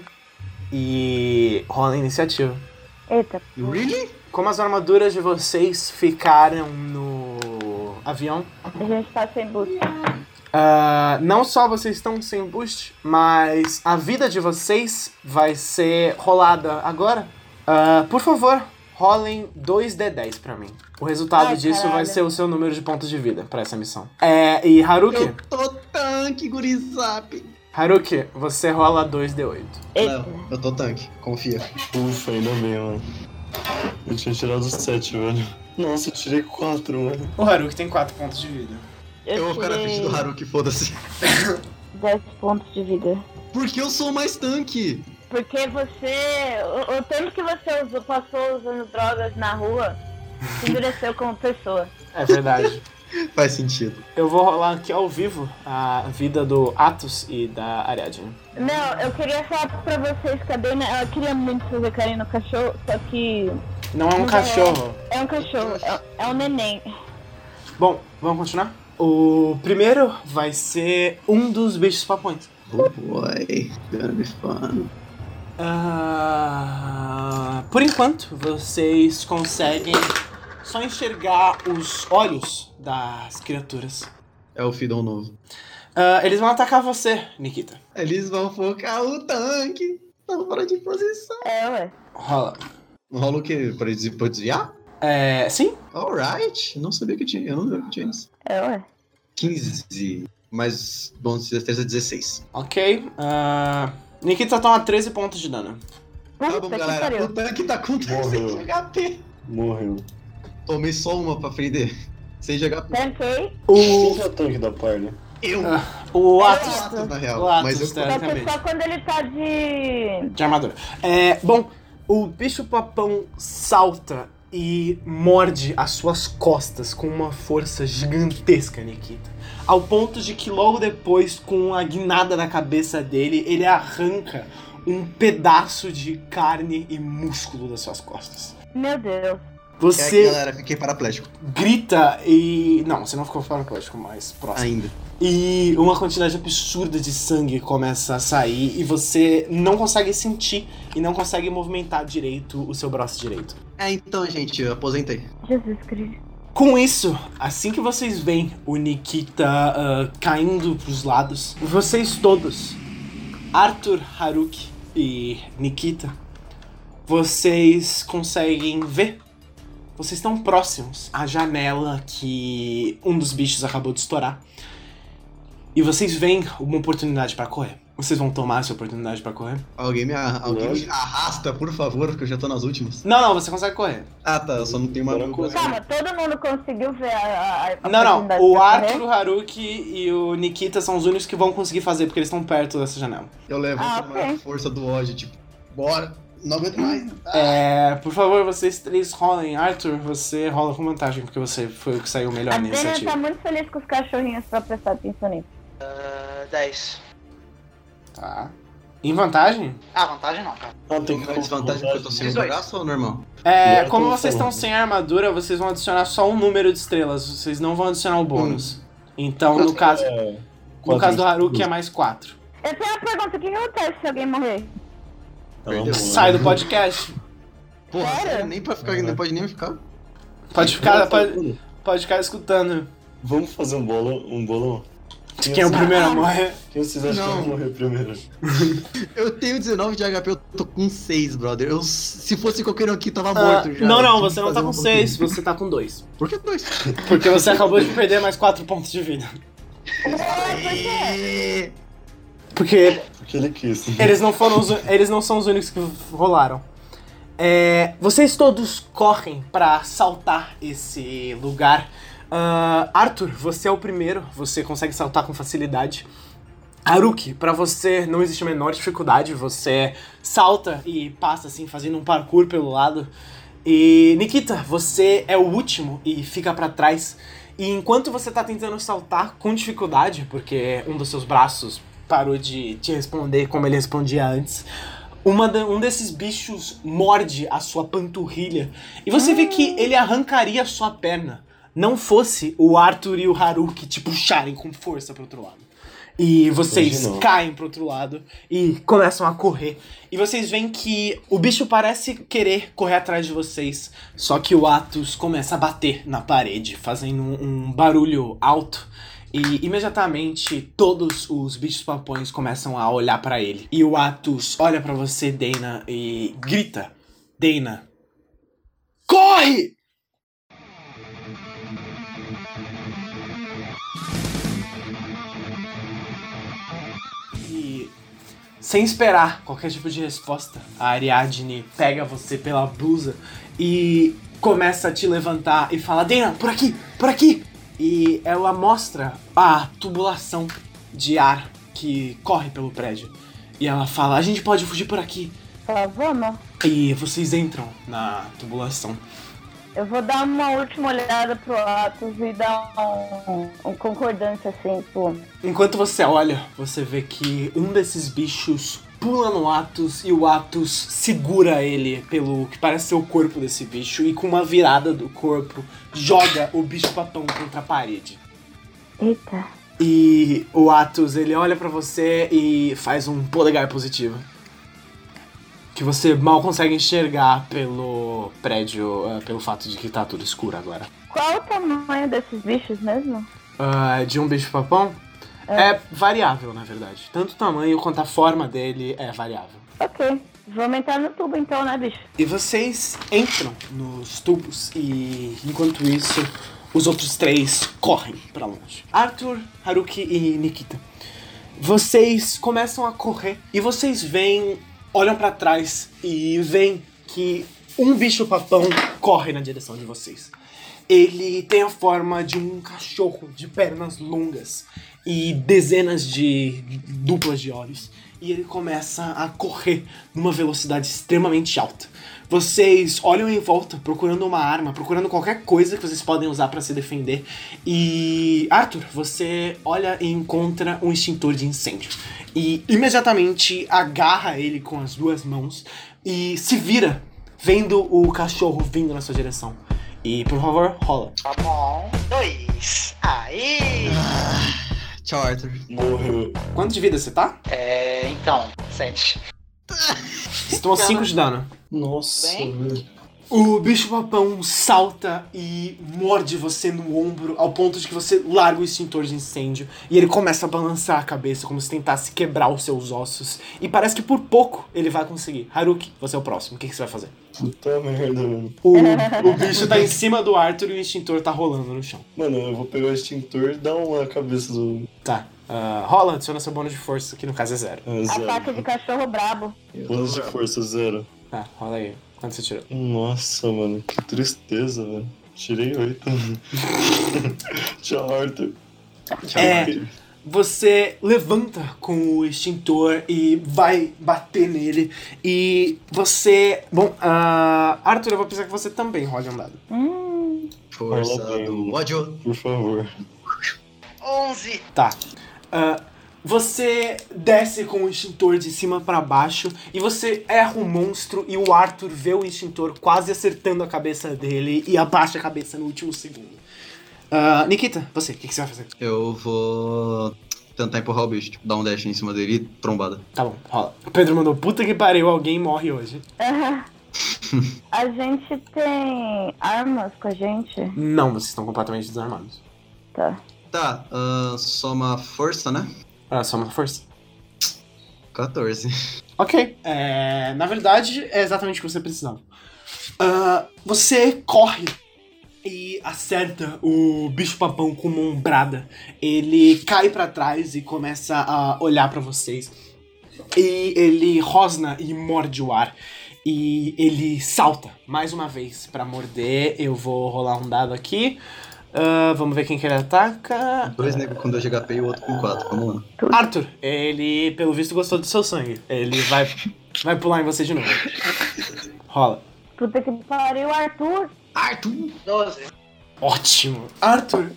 e rola a iniciativa. eita. Really? Como as armaduras de vocês ficaram no avião, A gente tá sem boost. ah, não só vocês estão sem boost, mas a vida de vocês vai ser rolada agora. Ah, por favor, rolem 2d10 pra mim. O resultado Ai, disso vai caralho. ser o seu número de pontos de vida pra essa missão. É, e Haruki, Eu tô tanque, gurizap. Haruki, você rola 2d8. Eita. Não, eu tô tanque, confia. Ufa, ainda bem, mano. Eu tinha tirado 7, velho. Nossa, eu tirei 4, mano. O Haruki tem 4 pontos de vida. Eu, vou ficar na frente do Haruki, foda-se. 10 pontos de vida. Porque eu sou mais tanque. Porque você. O, o tempo que você usou, passou usando drogas na rua, se endureceu como pessoa. É verdade. Faz sentido. Eu vou rolar aqui ao vivo a vida do Atos e da Ariadne. Não, eu queria falar pra vocês que a Dana, ela queria muito fazer carinho no cachorro, só que Não é um Não cachorro. é um cachorro, é, é um neném. Bom, vamos continuar? O primeiro vai ser um dos bichos papões. Oh boy, gonna be fun. Ah, por enquanto, vocês conseguem só enxergar os olhos das criaturas. É o Fidon novo. Ah, eles vão atacar você, Nikita. Eles vão focar o tanque. Tá fora de posição. É, ué. Rola. Rola o quê? Pra des- pra desviar? É, sim? Alright. Não sabia que tinha. Eu não sabia que tinha isso. É, ué. 15. Mais bônus de destreza 16. Ok. Ah, Nikita toma 13 pontos de dano. Tá bom, que galera. O tanque tá com 3 Morreu. de HP. Morreu. Tomei só uma pra frente. 6 de HP. Tanquei. Quem O, que é o tanque da party? Eu. o Eu Atos mato, na real. o Atos, mas eu é Exatamente. só quando ele tá de. de armadura. É, bom, o bicho papão salta e morde as suas costas com uma força gigantesca, Nikita. Ao ponto de que logo depois, com a guinada na cabeça dele, ele arranca um pedaço de carne e músculo das suas costas. Meu Deus. É, Você galera, fiquei paraplégico. grita e. Não, você não ficou paraplégico mais próximo. Ainda. E uma quantidade absurda de sangue começa a sair e você não consegue sentir e não consegue movimentar direito o seu braço direito. É, então, gente, eu aposentei. Jesus Cristo. Com isso, assim que vocês veem o Nikita ah, caindo pros lados, vocês todos, Arthur, Haruki e Nikita, vocês conseguem ver. Vocês estão próximos à janela que um dos bichos acabou de estourar. E vocês veem uma oportunidade para correr. Vocês vão tomar essa oportunidade pra correr? Alguém, me, a- alguém me arrasta, por favor, porque eu já tô nas últimas. Não, não, você consegue correr. Ah, tá, eu só não tenho uma. Calma, todo mundo conseguiu ver a, a, a Não, não. O Arthur, o Haruki e o Nikita são os únicos que vão conseguir fazer, porque eles estão perto dessa janela. Eu levanto Ah, na ok. maior força do ódio, tipo, bora, não aguento mais. É, por favor, vocês três rolem. Arthur, você rola com vantagem, porque você foi o que saiu melhor A na Daniel iniciativa. tá muito feliz com os cachorrinhos pra prestar atenção nisso. Ah, 10. Tá. Em vantagem? Ah, vantagem não, cara. Ah, tem que desvantagem porque eu tô sem o 18. braço ou normal? É, Agora como vocês estão sem armadura, vocês vão adicionar só um número de estrelas. Vocês não vão adicionar o bônus. Então, no caso, É, no caso do Haruki é mais 4. Eu tenho uma pergunta, o que que acontece se alguém morrer? Bom, Sai do podcast. Porra, Sério? nem pra ficar, É. não pode nem ficar. Pode ficar, pode, pode ficar escutando. Vamos fazer um bolão? Um bolão? Quem é o primeiro a morrer? Quem vocês acham Não. que vai morrer primeiro? Eu tenho 19 de HP, eu tô com 6, brother. Eu, se fosse qualquer um aqui, tava Ah, morto já. não, não, você não tá com um 6, você tá com 2. pouquinho. Por que dois? Porque você acabou de perder mais 4 pontos de vida. Aê! Porque Porque ele quis. eles não foram os, eles não são os únicos que rolaram. É, vocês todos correm pra saltar esse lugar. Ah, Arthur, você é o primeiro, você consegue saltar com facilidade. Haruki, pra você não existe a menor dificuldade, você salta e passa assim, fazendo um parkour pelo lado. E Nikita, você é o último e fica pra trás. E enquanto você tá tentando saltar com dificuldade, porque um dos seus braços parou de te responder como ele respondia antes, uma da- um desses bichos morde a sua panturrilha. E você vê que ele arrancaria a sua perna, não fosse o Arthur e o Haruki te puxarem com força pro outro lado. E vocês caem pro outro lado e começam a correr. E vocês veem que o bicho parece querer correr atrás de vocês. Só que o Atos começa a bater na parede, fazendo um, um barulho alto. E imediatamente todos os bichos papões começam a olhar pra ele. E o Atos olha pra você, Dana, e grita: Dana, corre! E sem esperar qualquer tipo de resposta, a Ariadne pega você pela blusa e começa a te levantar e fala: Dana, por aqui, por aqui! E ela mostra a tubulação de ar que corre pelo prédio. E ela fala: A gente pode fugir por aqui. Tá, vamos. E vocês entram na tubulação. Eu vou dar uma última olhada pro Atos e dar um, um concordância assim, pô. Enquanto você olha, você vê que um desses bichos pula no Atos e o Atos segura ele pelo que parece ser o corpo desse bicho e com uma virada do corpo joga o bicho papão contra a parede. Eita. E o Atos, ele olha pra você e faz um polegar positivo. Que você mal consegue enxergar pelo prédio, ah, pelo fato de que tá tudo escuro agora. Qual o tamanho desses bichos mesmo? Ah, de um bicho papão é. variável, na verdade. Tanto o tamanho quanto a forma dele é variável. Ok. Vamos entrar no tubo então, né, bicho? E vocês entram nos tubos e enquanto isso os outros três correm pra longe. Arthur, Haruki e Nikita. Vocês começam a correr e vocês veem, olham pra trás e veem que um bicho papão corre na direção de vocês. Ele tem a forma de um cachorro de pernas longas e dezenas de duplas de olhos. E ele começa a correr numa velocidade extremamente alta. Vocês olham em volta, procurando uma arma, procurando qualquer coisa que vocês podem usar para se defender. E Arthur, você olha e encontra um extintor de incêndio. E imediatamente agarra ele com as duas mãos e se vira, vendo o cachorro vindo na sua direção. E por favor, rola. Tá bom. Dois. Aí. Tchau, Arthur. Morreu. Quanto de vida você tá? É, então, sete. Você tomou 5 de dano. Nossa, Bem? O bicho papão salta e morde você no ombro ao ponto de que você larga o extintor de incêndio e ele começa a balançar a cabeça como se tentasse quebrar os seus ossos. E parece que por pouco ele vai conseguir. Haruki, você é o próximo. O que, que você vai fazer? Puta merda, mano. O, o bicho tá em cima do Arthur e o extintor tá rolando no chão. Mano, eu vou pegar o extintor e dar uma cabeça do. Tá. Ah, rola, adiciona seu bônus de força, que no caso é zero. É, zero. Ataque de cachorro brabo. Bônus de força, zero. Tá, rola aí. Quanto você tirou? Nossa, mano, que tristeza, velho. Tirei oito. Tchau, Arthur. É, você levanta com o extintor e vai bater nele. E você. Bom, ah, Arthur, eu vou precisar que você também role um dado. Hum, Força do ódio. Por favor. 11. Tá. Ah, você desce com o extintor de cima pra baixo e você erra o monstro e o Arthur vê o extintor quase acertando a cabeça dele e abaixa a cabeça no último segundo. Ah, Nikita, você, o que, que você vai fazer? Eu vou tentar empurrar o bicho, tipo, dar um dash em cima dele e trombada. Tá bom, rola. O Pedro mandou, puta que pariu, alguém morre hoje. A gente tem armas com a gente? Não, vocês estão completamente desarmados. Tá. Tá, ah, soma força, né? Ah, só uma força. 14. Ok. É, na verdade, é exatamente o que você precisava. Ah, você corre e acerta o bicho-papão com uma ombrada. Ele cai pra trás e começa a olhar pra vocês. E ele rosna e morde o ar. E ele salta mais uma vez pra morder. Eu vou rolar um dado aqui. Ah, vamos ver quem que ele ataca. Dois negros com 2 de HP e o outro com 4. Vamos lá. Arthur, ele, pelo visto, gostou do seu sangue. Ele vai, vai pular em você de novo. Rola. Puta que pariu, Arthur. Arthur! 12. Ótimo. Arthur,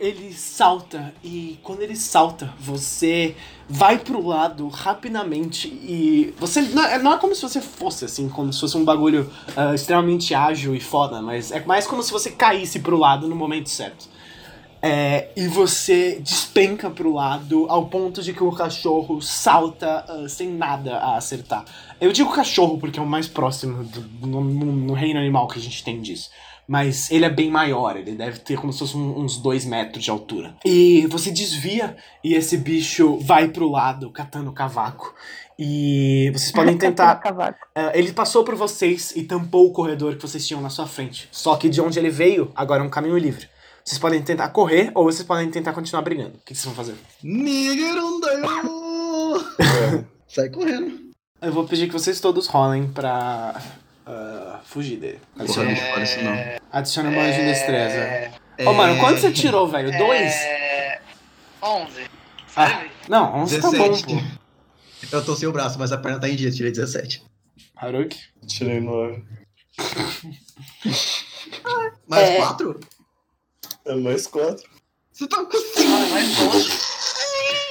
ele salta e quando ele salta, você vai pro lado rapidamente e você não é, não é como se você fosse assim, como se fosse um bagulho ah, extremamente ágil e foda, mas é mais como se você caísse pro lado no momento certo. É, e você despenca pro lado ao ponto de que o cachorro salta ah, sem nada a acertar. Eu digo cachorro porque é o mais próximo do- no- no reino animal que a gente tem disso. Mas ele é bem maior, ele deve ter como se fosse um- uns dois metros de altura. E você desvia e esse bicho vai pro lado, catando o cavaco. E vocês podem tentar. Cavaco. Ah, ele passou por vocês e tampou o corredor que vocês tinham na sua frente. Só que de onde ele veio, agora é um caminho livre. Vocês podem tentar correr ou vocês podem tentar continuar brigando. O que que vocês vão fazer? Sai correndo. Eu vou pedir que vocês todos rolem pra ah, fugir dele. Porra, Adiciona, não fala isso não. Adiciona um bônus de destreza. É... Ô, mano, quanto você tirou, velho? Dois? É... 11. Ah, Sabe? não, 11 tá bom, 17. pô. Eu tô sem o braço, mas a perna tá em dia, tirei 17. Haruki? Tirei nove. Mais É. 4? É mais quatro. Você tá com Ah, é mais 12.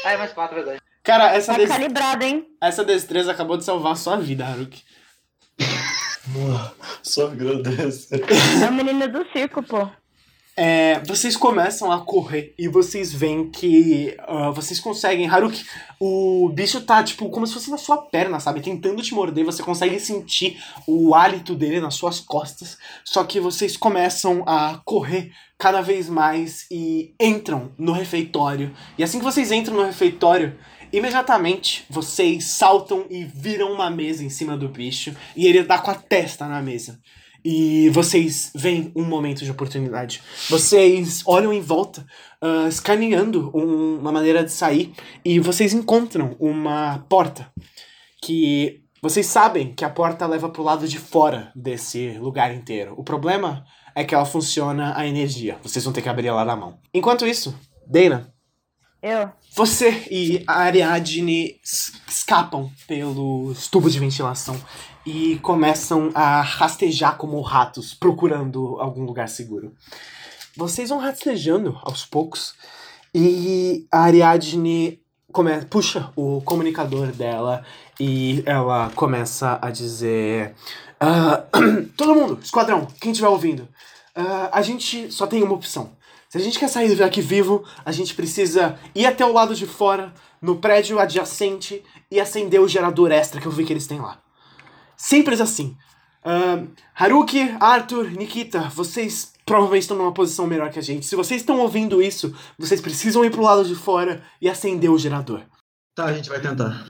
Ah, é mais 4, verdade. Cara, essa, Tá des- calibrado, hein? essa destreza acabou de salvar a sua vida, Haruki. Só agradece. É o menino do circo, pô. É, vocês começam a correr e vocês veem que ah, vocês conseguem. Haruki, o bicho tá tipo como se fosse na sua perna, sabe? Tentando te morder. Você consegue sentir o hálito dele nas suas costas. Só que vocês começam a correr cada vez mais e entram no refeitório. E assim que vocês entram no refeitório, imediatamente vocês saltam e viram uma mesa em cima do bicho. E ele dá com a testa na mesa. E vocês veem um momento de oportunidade. Vocês olham em volta, ah, escaneando um- uma maneira de sair, e vocês encontram uma porta. Que vocês sabem que a porta leva pro lado de fora desse lugar inteiro. O problema é que ela funciona a energia. Vocês vão ter que abrir ela na mão. Enquanto isso, Dana, Eu. Você e a Ariadne es- escapam pelos tubos de ventilação e começam a rastejar como ratos, procurando algum lugar seguro. Vocês vão rastejando aos poucos e a Ariadne come- puxa o comunicador dela e ela começa a dizer: "Ah, Todo mundo, esquadrão, quem estiver ouvindo, ah, a gente só tem uma opção. Se a gente quer sair daqui vivo, a gente precisa ir até o lado de fora, no prédio adjacente, e acender o gerador extra que eu vi que eles têm lá. Simples assim. Ahn, Haruki, Arthur, Nikita, vocês provavelmente estão numa posição melhor que a gente. Se vocês estão ouvindo isso, vocês precisam ir pro lado de fora e acender o gerador. Tá, a gente vai tentar.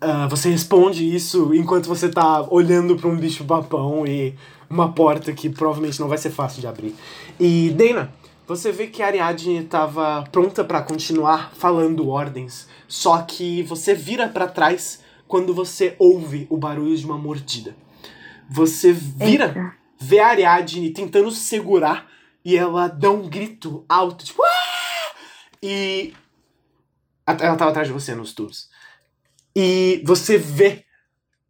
Ah, você responde isso enquanto você tá olhando pra um bicho papão e uma porta que provavelmente não vai ser fácil de abrir. E Dana, você vê que a Ariadne tava pronta pra continuar falando ordens, só que você vira pra trás quando você ouve o barulho de uma mordida. Você vira, Eita. vê a Ariadne tentando se segurar e ela dá um grito alto, tipo, "Ah!" e ela tava atrás de você nos tubos. E você vê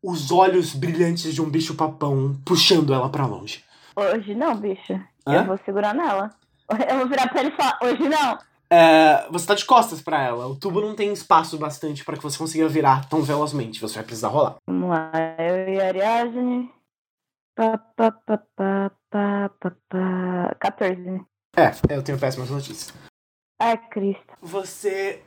os olhos brilhantes de um bicho papão puxando ela pra longe. Hoje não, bicho. Hã? Eu vou segurar nela. Eu vou virar pra ele e falar, hoje não. É, você tá de costas pra ela. O tubo não tem espaço bastante pra que você consiga virar tão velozmente. Você vai precisar rolar. Vamos lá, eu e a Ariadne. Pá, pá, pá, pá, pá, pá, pá. 14. É, eu tenho péssimas notícias. Ai, Cristo. Você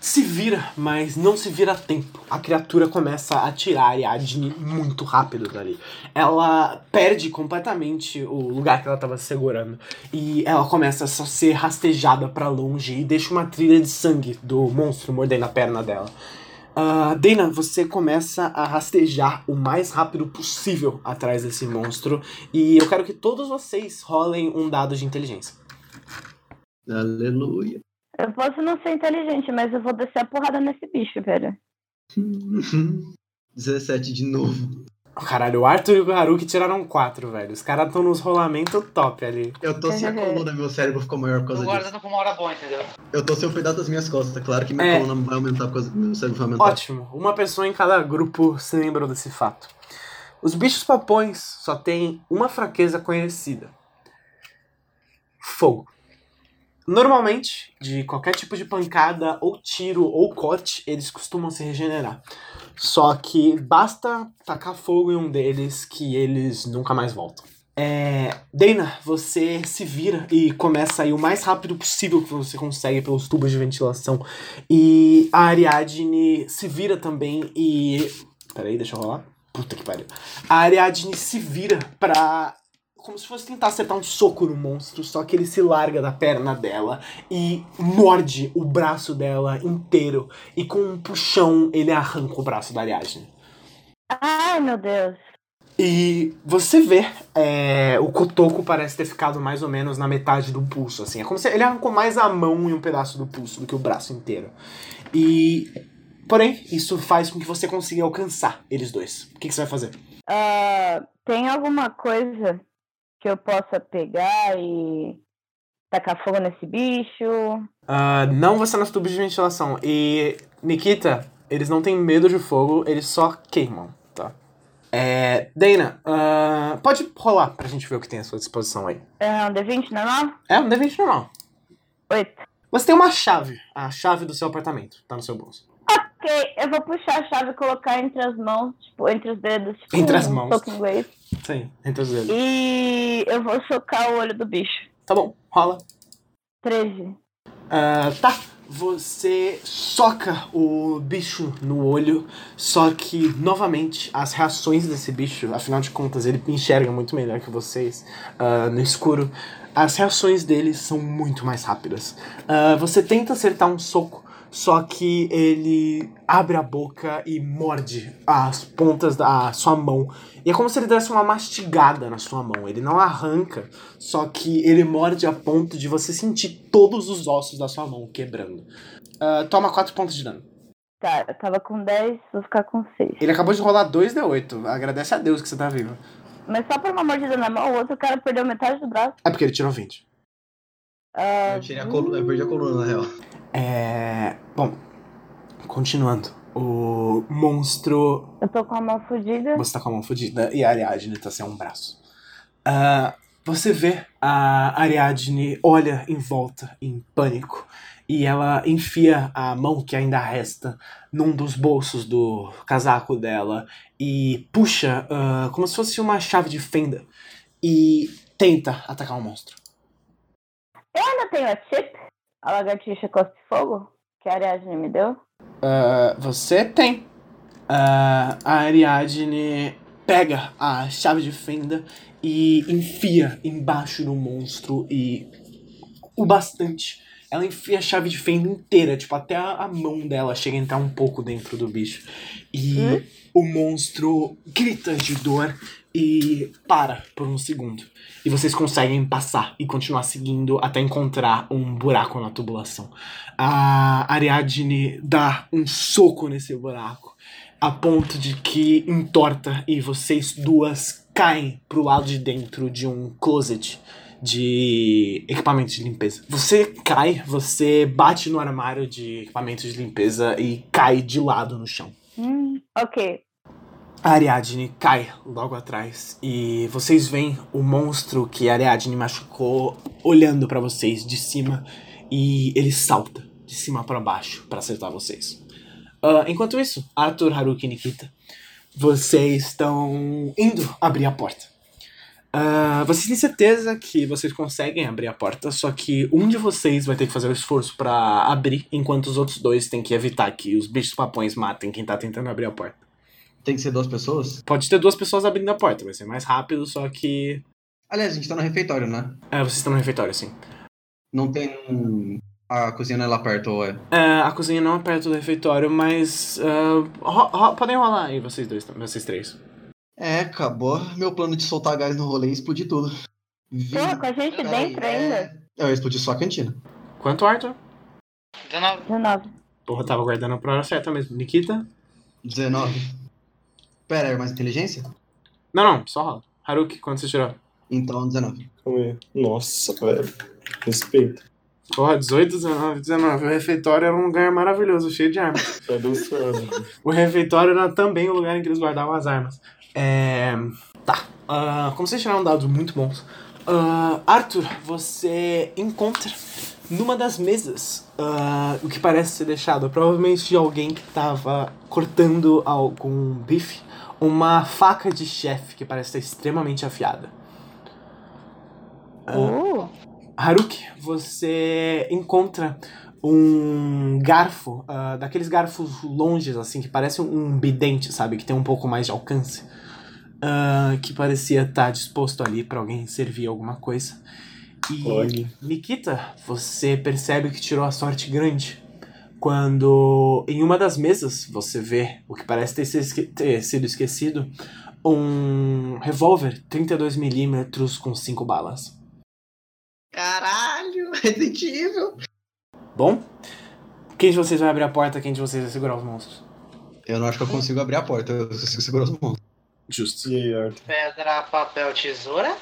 se vira, mas não se vira a tempo. A criatura começa a tirar a Ariadne muito rápido dali. Ela perde completamente o lugar que ela tava segurando. E ela começa a só ser rastejada pra longe e deixa uma trilha de sangue do monstro mordendo a perna dela. Ah, Dana, você começa a rastejar o mais rápido possível atrás desse monstro. E eu quero que todos vocês rolem um dado de inteligência. Aleluia. Eu posso não ser inteligente, mas eu vou descer a porrada nesse bicho, velho. 17 de novo. Caralho, o Arthur e o Haruki tiraram 4, velho. Os caras estão nos rolamentos top ali. Eu tô sem a coluna, meu cérebro ficou maior por Tô causa disso. guardando pra uma hora boa, entendeu? Eu tô sem o pedaço das minhas costas. Claro que minha É. coluna vai aumentar por causa do meu cérebro vai aumentar. Ótimo, uma pessoa em cada grupo se lembrou desse fato. Os bichos papões só têm uma fraqueza conhecida: fogo. Normalmente, de qualquer tipo de pancada, ou tiro, ou corte, eles costumam se regenerar. Só que basta tacar fogo em um deles que eles nunca mais voltam. É, Dana, você se vira e começa a ir o mais rápido possível que você consegue pelos tubos de ventilação. E a Ariadne se vira também e. Peraí, deixa eu rolar. Puta que pariu. A Ariadne se vira pra. Como se fosse tentar acertar um soco no monstro, só que ele se larga da perna dela e morde o braço dela inteiro. E com um puxão, ele arranca o braço da Ariadne. Ai, meu Deus. E você vê, é, o cotoco parece ter ficado mais ou menos na metade do pulso, assim. É como se ele arrancou mais a mão e um pedaço do pulso do que o braço inteiro. E. Porém, isso faz com que você consiga alcançar eles dois. O que, que você vai fazer? Ah, tem alguma coisa que eu possa pegar e tacar fogo nesse bicho? Ah, não você nas tubos de ventilação. E, Nikita, eles não têm medo de fogo, eles só queimam, tá? É. Dana, ah, pode rolar pra gente ver o que tem à sua disposição aí. É um D20 normal? É um D20 normal. Oito. Você tem uma chave, a chave do seu apartamento, tá no seu bolso. Ok, eu vou puxar a chave e colocar entre as mãos, tipo, entre os dedos. Tipo, Entre as um mãos. soco inglês. Sim, entre os dedos. E eu vou socar o olho do bicho. Tá bom, rola. 13. Ah, tá. Você soca o bicho no olho, só que, novamente, as reações desse bicho, afinal de contas, ele enxerga muito melhor que vocês ah, no escuro. As reações dele são muito mais rápidas. Ah, você tenta acertar um soco, só que ele abre a boca e morde as pontas da sua mão. E é como se ele desse uma mastigada na sua mão. Ele não arranca, só que ele morde a ponto de você sentir todos os ossos da sua mão quebrando. Ah, toma 4 pontos de dano. Tá, eu tava com 10, vou ficar com 6. Ele acabou de rolar 2d8. Agradece a Deus que você tá vivo. Mas só por uma mordida na mão, o outro cara perdeu metade do braço. É porque ele tirou 20. Ah, Eu, tirei a coluna, eu perdi a coluna, na real. É. Bom, continuando. O monstro eu tô com a mão fodida. Você tá com a mão fodida e a Ariadne tá sem um braço. Ah, você vê a Ariadne olha em volta em pânico e ela enfia a mão que ainda resta num dos bolsos do casaco dela e puxa ah, como se fosse uma chave de fenda e tenta atacar o monstro. Eu ainda tenho a chip, a lagartixa costa de fogo, que a Ariadne me deu. Ah, você tem. Ah, a Ariadne pega a chave de fenda e enfia embaixo do monstro e o bastante. Ela enfia a chave de fenda inteira, tipo, até a, a mão dela chega a entrar um pouco dentro do bicho. E o monstro grita de dor e para por um segundo. E vocês conseguem passar e continuar seguindo até encontrar um buraco na tubulação. A Ariadne dá um soco nesse buraco, a ponto de que entorta e vocês duas caem pro lado de dentro de um closet de equipamentos de limpeza. Você cai, você bate no armário de equipamentos de limpeza e cai de lado no chão. Hum, ok. A Ariadne cai logo atrás e vocês veem o monstro que a Ariadne machucou olhando pra vocês de cima e ele salta de cima pra baixo pra acertar vocês. Ah, enquanto isso, Arthur, Haruki e Nikita, vocês estão indo abrir a porta. Ah, vocês têm certeza que vocês conseguem abrir a porta, só que um de vocês vai ter que fazer o esforço pra abrir, enquanto os outros dois têm que evitar que os bichos papões matem quem tá tentando abrir a porta. Tem que ser duas pessoas? Pode ter duas pessoas abrindo a porta, vai ser mais rápido, só que. Aliás, a gente tá no refeitório, né? É, vocês estão no refeitório, sim. Não tem. um- A cozinha não é lá perto, ou é? É, a cozinha não é perto do refeitório, mas. ah, ro- ro- podem rolar aí, vocês dois, vocês três. É, acabou meu plano de soltar gás no rolê e explodir tudo. Vi- Pô, com a gente Peraí, dentro é- ainda. Eu explodi só a cantina. Quanto, Arthur? 19. 19. Porra, tava guardando pra hora certa mesmo. Nikita? 19. Pera, é mais inteligência? Não, não, só rola. Haruki, quanto você tirou? Então, 19. Calma aí. Nossa, velho. Respeito. Porra, 18, 19, 19. O refeitório era um lugar maravilhoso, cheio de armas. Tá abençoado. O refeitório era também o lugar em que eles guardavam as armas. É. Tá. Ah, como vocês tiraram dados muito bons. ah, Arthur, você encontra numa das mesas ah, o que parece ser deixado, provavelmente de alguém que tava cortando algum bife, uma faca de chefe que parece estar extremamente afiada. Uh, Haruki, você encontra um garfo, ah, daqueles garfos longes, assim, que parece um bidente, sabe? Que tem um pouco mais de alcance. ah, que parecia estar disposto ali pra alguém servir alguma coisa. E Olha. Nikita, você percebe que tirou a sorte grande. Quando em uma das mesas você vê o que parece ter, se esque- ter sido esquecido, um revólver 32mm com 5 balas. Caralho, Resident Evil. Bom, quem de vocês vai abrir a porta, quem de vocês vai segurar os monstros? Eu não acho que eu consigo abrir a porta, eu consigo segurar os mãos. Justo. E aí, Arthur? Pedra, papel, tesoura.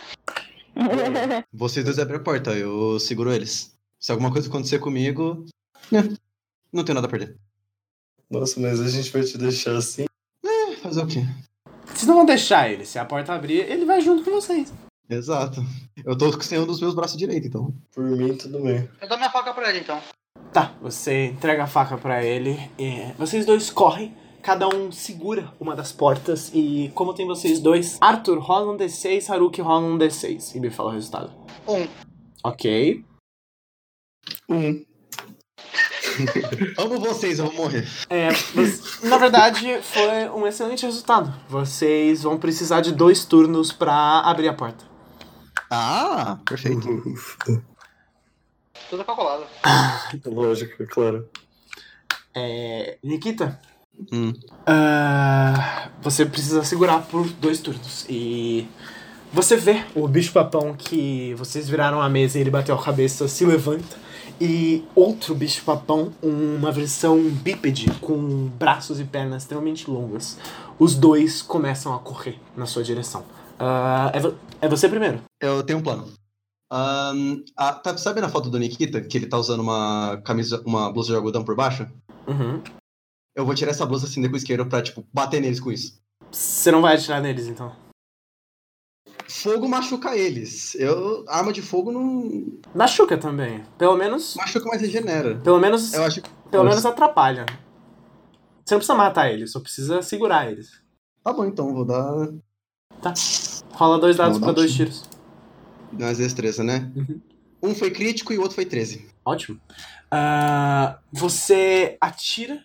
Vocês dois abrem a porta, eu seguro eles. Se alguma coisa acontecer comigo, né, não tenho nada a perder. Nossa, mas a gente vai te deixar assim? É, fazer o quê? Vocês não vão deixar ele. Se a porta abrir, ele vai junto com vocês. Exato. Eu tô sem um dos meus braços direitos, então. Por mim, tudo bem. Eu dou minha faca pra ele então. Tá, você entrega a faca pra ele. E vocês dois correm. Cada um segura uma das portas. E como tem vocês dois, Arthur rola um D6, Haruki rola um D6. E me fala o resultado. Um. Ok. Um. Amo vocês, eu vou morrer. É, mas, na verdade, foi um excelente resultado. Vocês vão precisar de dois turnos pra abrir a porta. Ah, perfeito. Tudo calculado. Lógico, é claro. É, Nikita, Hum. Ah, você precisa segurar por dois turnos. E você vê o bicho-papão que vocês viraram a mesa e ele bateu a cabeça, se levanta. E outro bicho-papão, uma versão bípede, com braços e pernas extremamente longas. Os dois começam a correr na sua direção. Ah, é, vo- é você primeiro. Eu tenho um plano. Ahn, ah, tá, sabe na foto do Nikita, que ele tá usando uma camisa, uma blusa de algodão por baixo? Uhum. Eu vou tirar essa blusa assim com o isqueiro pra, tipo, bater neles com isso. Você não vai atirar neles, então. Fogo machuca eles. Eu, arma de fogo não Machuca também. Pelo menos. machuca, mas regenera. Pelo menos. Eu acho que. Pelo menos atrapalha. Você não precisa matar eles, só precisa segurar eles. Tá bom, então, vou dar Tá. Rola dois dados pra dois tiro. tiros. mais destreza, né? Uhum. Um foi crítico e o outro foi 13. Ótimo. Ah, você atira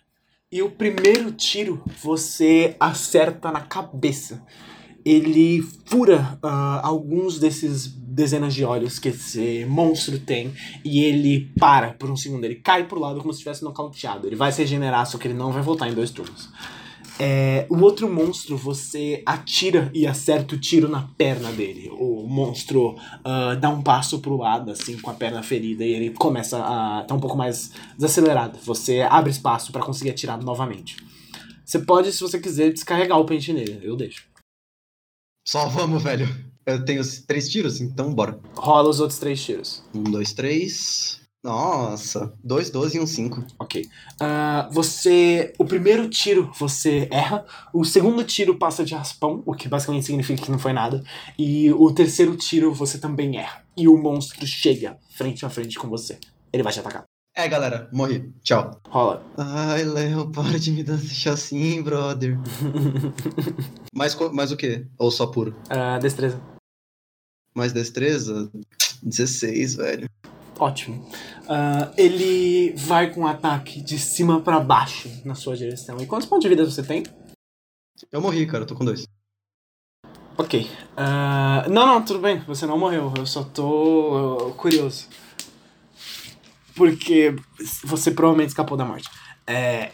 e o primeiro tiro você acerta na cabeça. Ele fura ah, alguns desses dezenas de olhos que esse monstro tem e ele para por um segundo. Ele cai pro lado como se estivesse nocauteado. Ele vai se regenerar, só que ele não vai voltar em dois turnos. É, o outro monstro, você atira e acerta o tiro na perna dele. O monstro ah, dá um passo pro lado, assim, com a perna ferida, e ele começa a tá um pouco mais desacelerado. Você abre espaço pra conseguir atirar novamente. Você pode, se você quiser, descarregar o pente nele. Eu deixo. Só vamos, velho. Eu tenho três tiros, então bora. Rola os outros três tiros. Um, dois, três. Nossa. Dois, doze e um cinco. Ok. Ah, você. O primeiro tiro você erra. O segundo tiro passa de raspão, o que basicamente significa que não foi nada. E o terceiro tiro você também erra. E o monstro chega frente a frente com você. Ele vai te atacar. É, galera. Morri. Tchau. Rola. Ai, Léo, para de me deixar assim, brother. mais, mais o quê? Ou só puro? Ah, destreza. Mais destreza? 16, velho. Ótimo. Ah, ele vai com um ataque de cima pra baixo na sua direção. E quantos pontos de vida você tem? Eu morri, cara. Eu tô com dois. Ok. Ah, não, não, tudo bem. Você não morreu. Eu só tô uh, curioso. Porque você provavelmente escapou da morte. É,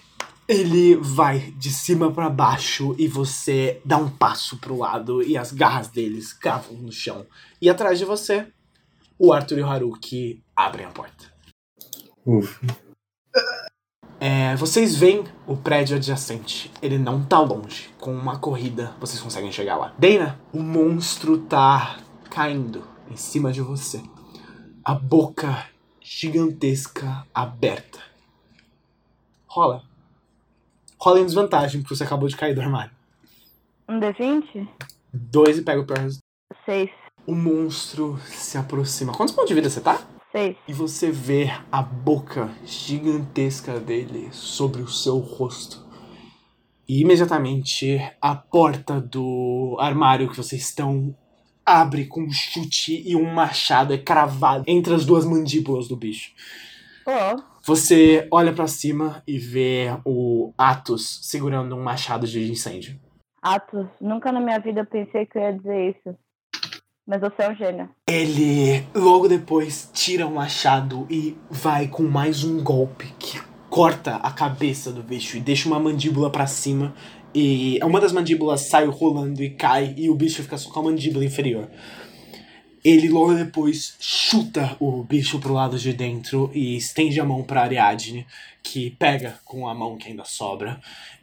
ele vai de cima pra baixo e você dá um passo pro lado e as garras deles cavam no chão. E atrás de você, o Arthur e o Haruki abrem a porta. Ufa. É, vocês veem o prédio adjacente. Ele não tá longe. Com uma corrida, vocês conseguem chegar lá. Dana, o monstro tá caindo em cima de você. A boca gigantesca aberta. Rola. Rola em desvantagem, porque você acabou de cair do armário. Um D20? Dois e pega o pior resultado. Seis. O monstro se aproxima. Quantos pontos de vida você tá? Seis. E você vê a boca gigantesca dele sobre o seu rosto. E imediatamente a porta do armário que vocês estão abre com um chute e um machado é cravado entre as duas mandíbulas do bicho. Pô, Você olha pra cima e vê o Atos segurando um machado de incêndio. Atos, nunca na minha vida eu pensei que eu ia dizer isso. Mas você é um gênio. Ele logo depois tira o machado e vai com mais um golpe que corta a cabeça do bicho e deixa uma mandíbula pra cima. E uma das mandíbulas sai rolando e cai e o bicho fica só com a mandíbula inferior. Ele logo depois chuta o bicho pro lado de dentro e estende a mão pra Ariadne, que pega com a mão que ainda sobra.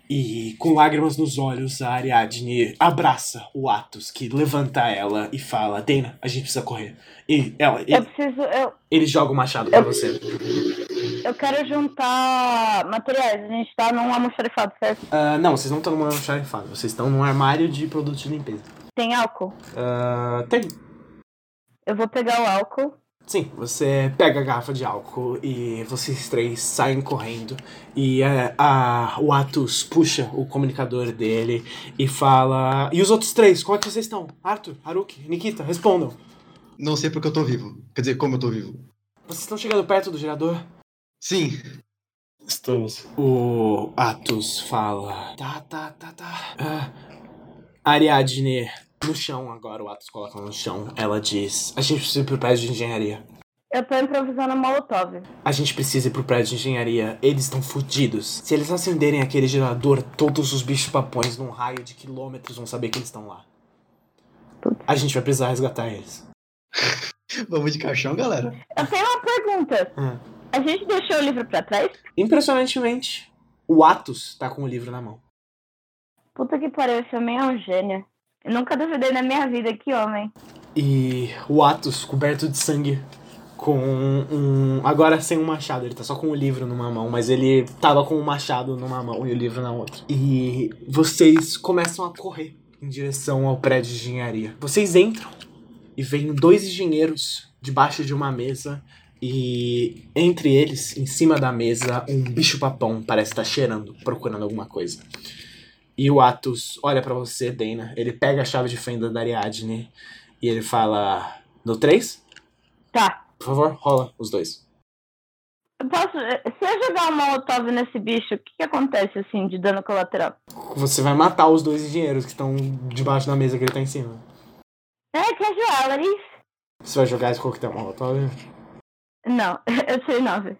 E com lágrimas nos olhos, a Ariadne abraça o Atos, que levanta ela e fala: Dana, a gente precisa correr. E ela, Eu ele, preciso. Eu, ele joga o machado pra Eu- você. Eu quero juntar materiais. A gente tá num almoxarifado, certo? Ah, não, vocês não estão numa xarifada, vocês estão num armário de produtos de limpeza. Tem álcool? Ah, tem. Eu vou pegar o álcool. Sim, você pega a garrafa de álcool e vocês três saem correndo. E é, a, o Atus puxa o comunicador dele e fala: E os outros três, como é que vocês estão? Arthur, Haruki, Nikita, respondam. Não sei porque eu tô vivo. Quer dizer, como eu tô vivo. Vocês estão chegando perto do gerador? Sim. Estamos. O Atus fala: Tá, tá, tá, tá. Ah, Ariadne, no chão agora, o Atus coloca ela no chão. Ela diz: A gente precisa ir pro prédio de engenharia. Eu tô improvisando molotov. A gente precisa ir pro prédio de engenharia. Eles estão fodidos. Se eles acenderem aquele gerador, todos os bichos papões num raio de quilômetros vão saber que eles estão lá. A gente vai precisar resgatar eles. Vamos de caixão, galera. Eu tenho uma pergunta. Hum. A gente deixou o livro pra trás? Impressionantemente, o Atos tá com o livro na mão. Puta que pariu, esse homem é um gênio. Eu nunca duvidei na minha vida, que homem. E o Atos, coberto de sangue, com um. Agora sem um machado, ele tá só com o livro numa mão, mas ele tava com o machado numa mão e o livro na outra. E vocês começam a correr em direção ao prédio de engenharia. Vocês entram e veem dois engenheiros debaixo de uma mesa. E entre eles, em cima da mesa, um bicho-papão parece estar cheirando, procurando alguma coisa. E o Atos olha pra você, Dana. Ele pega a chave de fenda da Ariadne e ele fala: No 3? Tá. Por favor, rola os dois. Eu posso. Se eu jogar um molotov nesse bicho, o que, que acontece assim de dano colateral? Você vai matar os dois engenheiros que estão debaixo da mesa que ele tá em cima. É, casualties. Você vai jogar esse coquetel molotov? Não, eu tirei nove.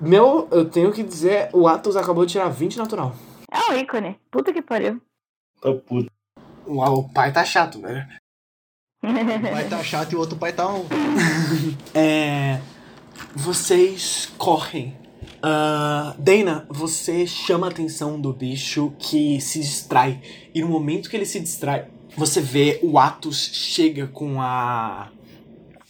Meu, eu tenho que dizer, o Atos acabou de tirar 20 natural. É um ícone. Puta que pariu. Tá puto. O, o pai tá chato, velho. Um pai tá chato e o outro pai tá um. É. Vocês correm. Ah, Dana, você chama a atenção do bicho que se distrai. E no momento que ele se distrai, você vê o Atos chega com a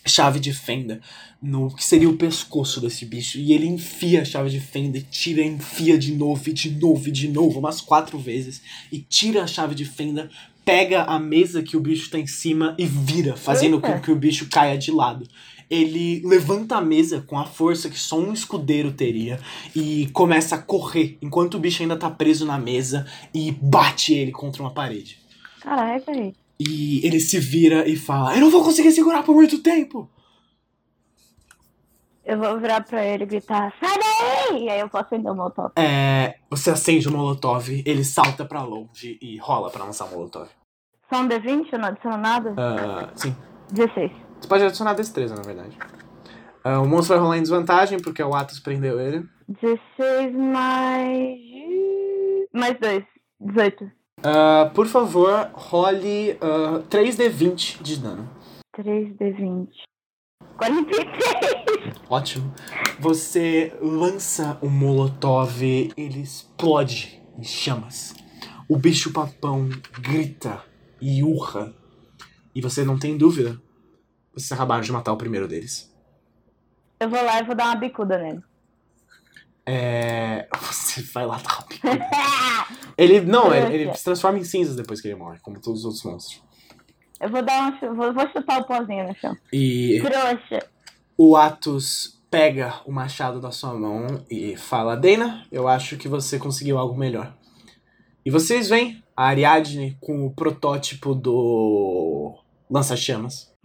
chave de fenda no que seria o pescoço desse bicho. E ele enfia a chave de fenda e tira, enfia de novo, e de novo, e de novo, umas quatro vezes. E tira a chave de fenda, pega a mesa que o bicho tá em cima e vira, fazendo com que o bicho caia de lado. Ele levanta a mesa com a força que só um escudeiro teria e começa a correr enquanto o bicho ainda tá preso na mesa e bate ele contra uma parede. Caraca, aí. E ele se vira e fala: Eu não vou conseguir segurar por muito tempo. Eu vou virar pra ele e gritar, sai daí! E aí eu posso acender o top. É, você acende o molotov, ele salta pra longe e rola pra lançar o molotov. Só um D20, eu não adiciono nada? Ah, sim. 16. Você pode adicionar destreza, na verdade. Ah, o monstro vai rolar em desvantagem porque o Atos prendeu ele. 16 mais. Mais 2. 18. Ah, por favor, role ah, 3d20 de dano. 3D20. 43! Ótimo. Você lança o molotov, ele explode em chamas. O bicho papão grita e urra. E você não tem dúvida. Vocês acabaram de matar o primeiro deles. Eu vou lá e vou dar uma bicuda nele. É. Você vai lá dar uma bicuda. Ele. Não, ele, ele se transforma em cinzas depois que ele morre, como todos os outros monstros. Eu vou dar um. chu- Vou, vou chutar o pozinho no chão. E Trouxa. o Atos pega o machado da sua mão e fala: Dana, eu acho que você conseguiu algo melhor. E vocês veem a Ariadne com o protótipo do lança-chamas.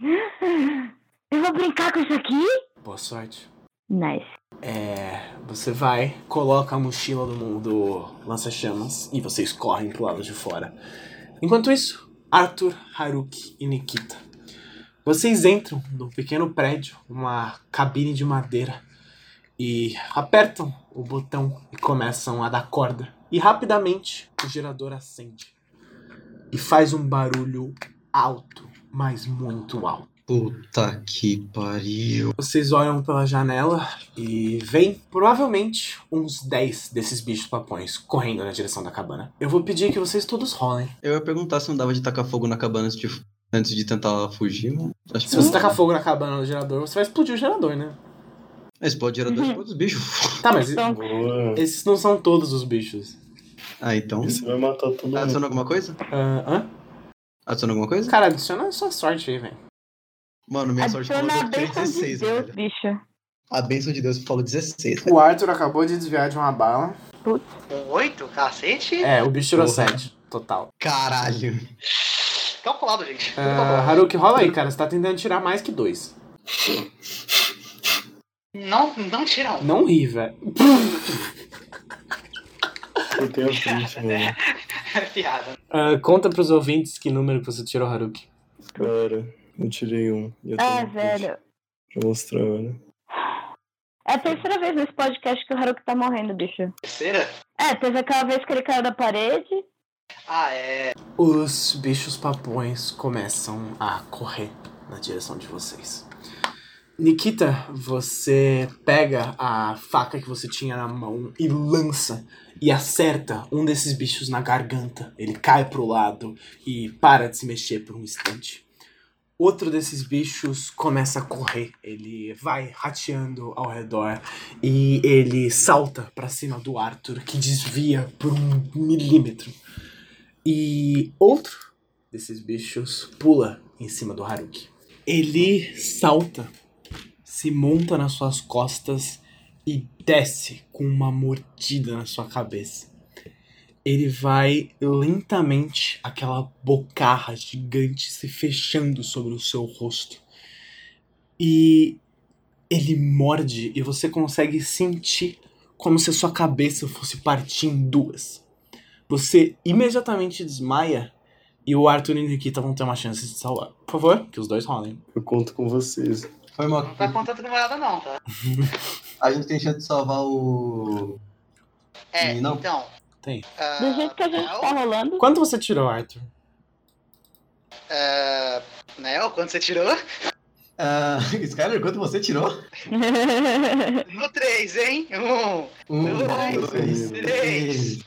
Eu vou brincar com isso aqui? Boa sorte. Nice. É, você vai, coloca a mochila do, do lança-chamas e vocês correm pro lado de fora. Enquanto isso, Arthur, Haruki e Nikita. Vocês entram num pequeno prédio, uma cabine de madeira, e apertam o botão e começam a dar corda. E rapidamente o gerador acende. E faz um barulho alto, mas muito alto. Puta que pariu. Vocês olham pela janela e veem provavelmente uns 10 desses bichos papões correndo na direção da cabana. Eu vou pedir que vocês todos rolem. Eu ia perguntar se não dava de tacar fogo na cabana antes de, antes de tentar fugir, mas acho que Se você tacar fogo na cabana do gerador, você vai explodir o gerador, né? Explode gerador de todos os bichos. Tá, mas Então, esses não são todos os bichos. Ah, então. Você vai matar todo mundo. Adiciona alguma coisa? Ah, hã? Adiciona alguma coisa? Cara, adiciona a sua sorte aí, velho. Mano, minha sorte falou adiciona a que eu tirei bênção de 16, Deus, velho. bicho. A benção de Deus falou 16. velho. O Arthur acabou de desviar de uma bala. Um oito? Cacete? É, o bicho tirou Porra. 7, total. Caralho. Calculado, gente. Ah, Haruki, rola aí, cara. Você tá tentando tirar mais que dois. Não, não tira um. Não ri, velho. Eu tenho a frente, mano. É piada. Ah, conta pros ouvintes que número que você tirou, Haruki. Cara, eu tirei um. e eu tenho É, velho. Pra mostrar, olha. É a terceira vez nesse podcast que o Haruki tá morrendo, bicho. Terceira? É, teve aquela vez que ele caiu da parede. Ah, é. Os bichos papões começam a correr na direção de vocês. Nikita, você pega a faca que você tinha na mão e lança e acerta um desses bichos na garganta. Ele cai pro lado e para de se mexer por um instante. Outro desses bichos começa a correr. Ele vai rateando ao redor e ele salta pra cima do Arthur, que desvia por um milímetro. E outro desses bichos pula em cima do Haruki. Ele salta, se monta nas suas costas e desce com uma mordida na sua cabeça. Ele vai lentamente, aquela bocarra gigante se fechando sobre o seu rosto. E ele morde e você consegue sentir como se a sua cabeça fosse partir em duas. Você imediatamente desmaia e o Arthur e o Nikita vão ter uma chance de salvar. Por favor, que os dois rolem. Eu conto com vocês. Foi mal. Não tá contando com nada, não, tá? A gente tem chance de salvar o. É, Não. então. Tem. Ah, Do jeito que a gente Nel? tá rolando. Quanto você tirou, Arthur? Ah, Nel, quanto você tirou? Ah, Skyler, quanto você tirou? No 3, hein? Um. Um, Dois, dois, três. três,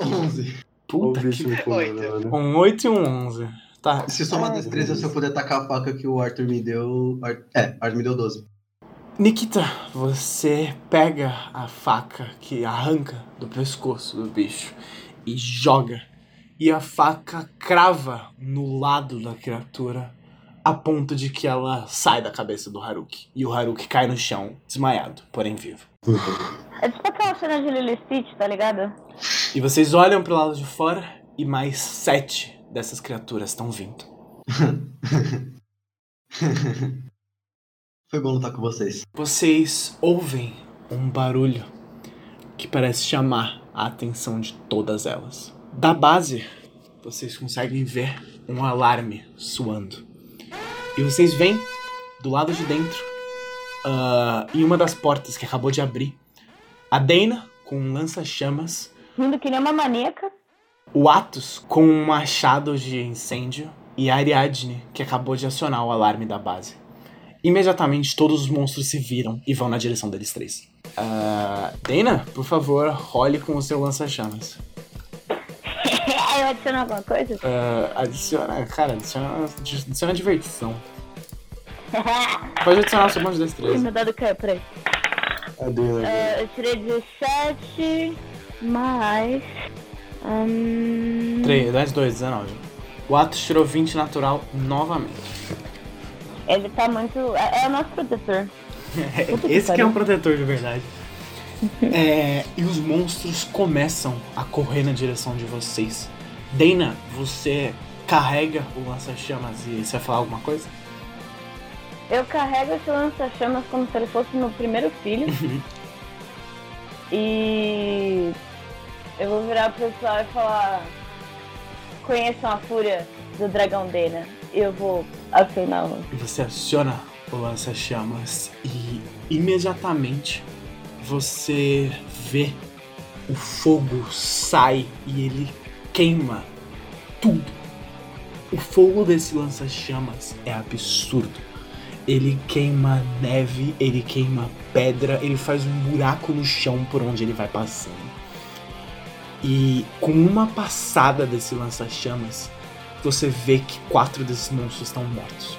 onze. Puta o bicho que... me Oito. incomodando. Um 8 e um 11. Tá. Se somar destreza, Deus. se eu puder tacar a faca que o Arthur me deu. É, Arthur me deu 12. Nikita, você pega a faca que arranca do pescoço do bicho e joga. E a faca crava no lado da criatura a ponto de que ela sai da cabeça do Haruki. E o Haruki cai no chão, desmaiado, porém vivo. É tipo aquela cena de Lily Stitch, tá ligado? E vocês olham pro lado de fora e mais sete dessas criaturas estão vindo. Foi bom lutar com vocês. Vocês ouvem um barulho que parece chamar a atenção de todas elas. Da base, vocês conseguem ver um alarme soando. E vocês veem, do lado de dentro, ah, em uma das portas que acabou de abrir, a Dana com um lança-chamas, Rindo que nem uma maníaca. o Atos com um machado de incêndio e a Ariadne que acabou de acionar o alarme da base. Imediatamente todos os monstros se viram e vão na direção deles três. Ah, Dana, por favor, role com o seu lança-chamas. Eu adiciono alguma coisa? Ah, adiciona, cara, adiciona, adiciona diversão. Pode adicionar o seu monte de destreza. Meu dado caiu, peraí. É bem legal. Ah, eu tirei 17 mais. Hum, 3, 10, 2, 19. O Atos tirou 20 natural novamente. Ele tá muito. É, é o nosso protetor. Esse que é um protetor de verdade. É, e os monstros começam a correr na direção de vocês. Dana, você carrega o lança-chamas e você vai falar alguma coisa? Eu carrego esse lança-chamas como se ele fosse meu primeiro filho. e eu vou virar pro pessoal e falar: Conheçam a fúria do dragão Dena. E eu vou acionar o. Você aciona o lança-chamas e imediatamente você vê o fogo sai e ele queima tudo. O fogo desse lança-chamas é absurdo. Ele queima neve, ele queima pedra, ele faz um buraco no chão por onde ele vai passando. E com uma passada desse lança-chamas, você vê que quatro desses monstros estão mortos.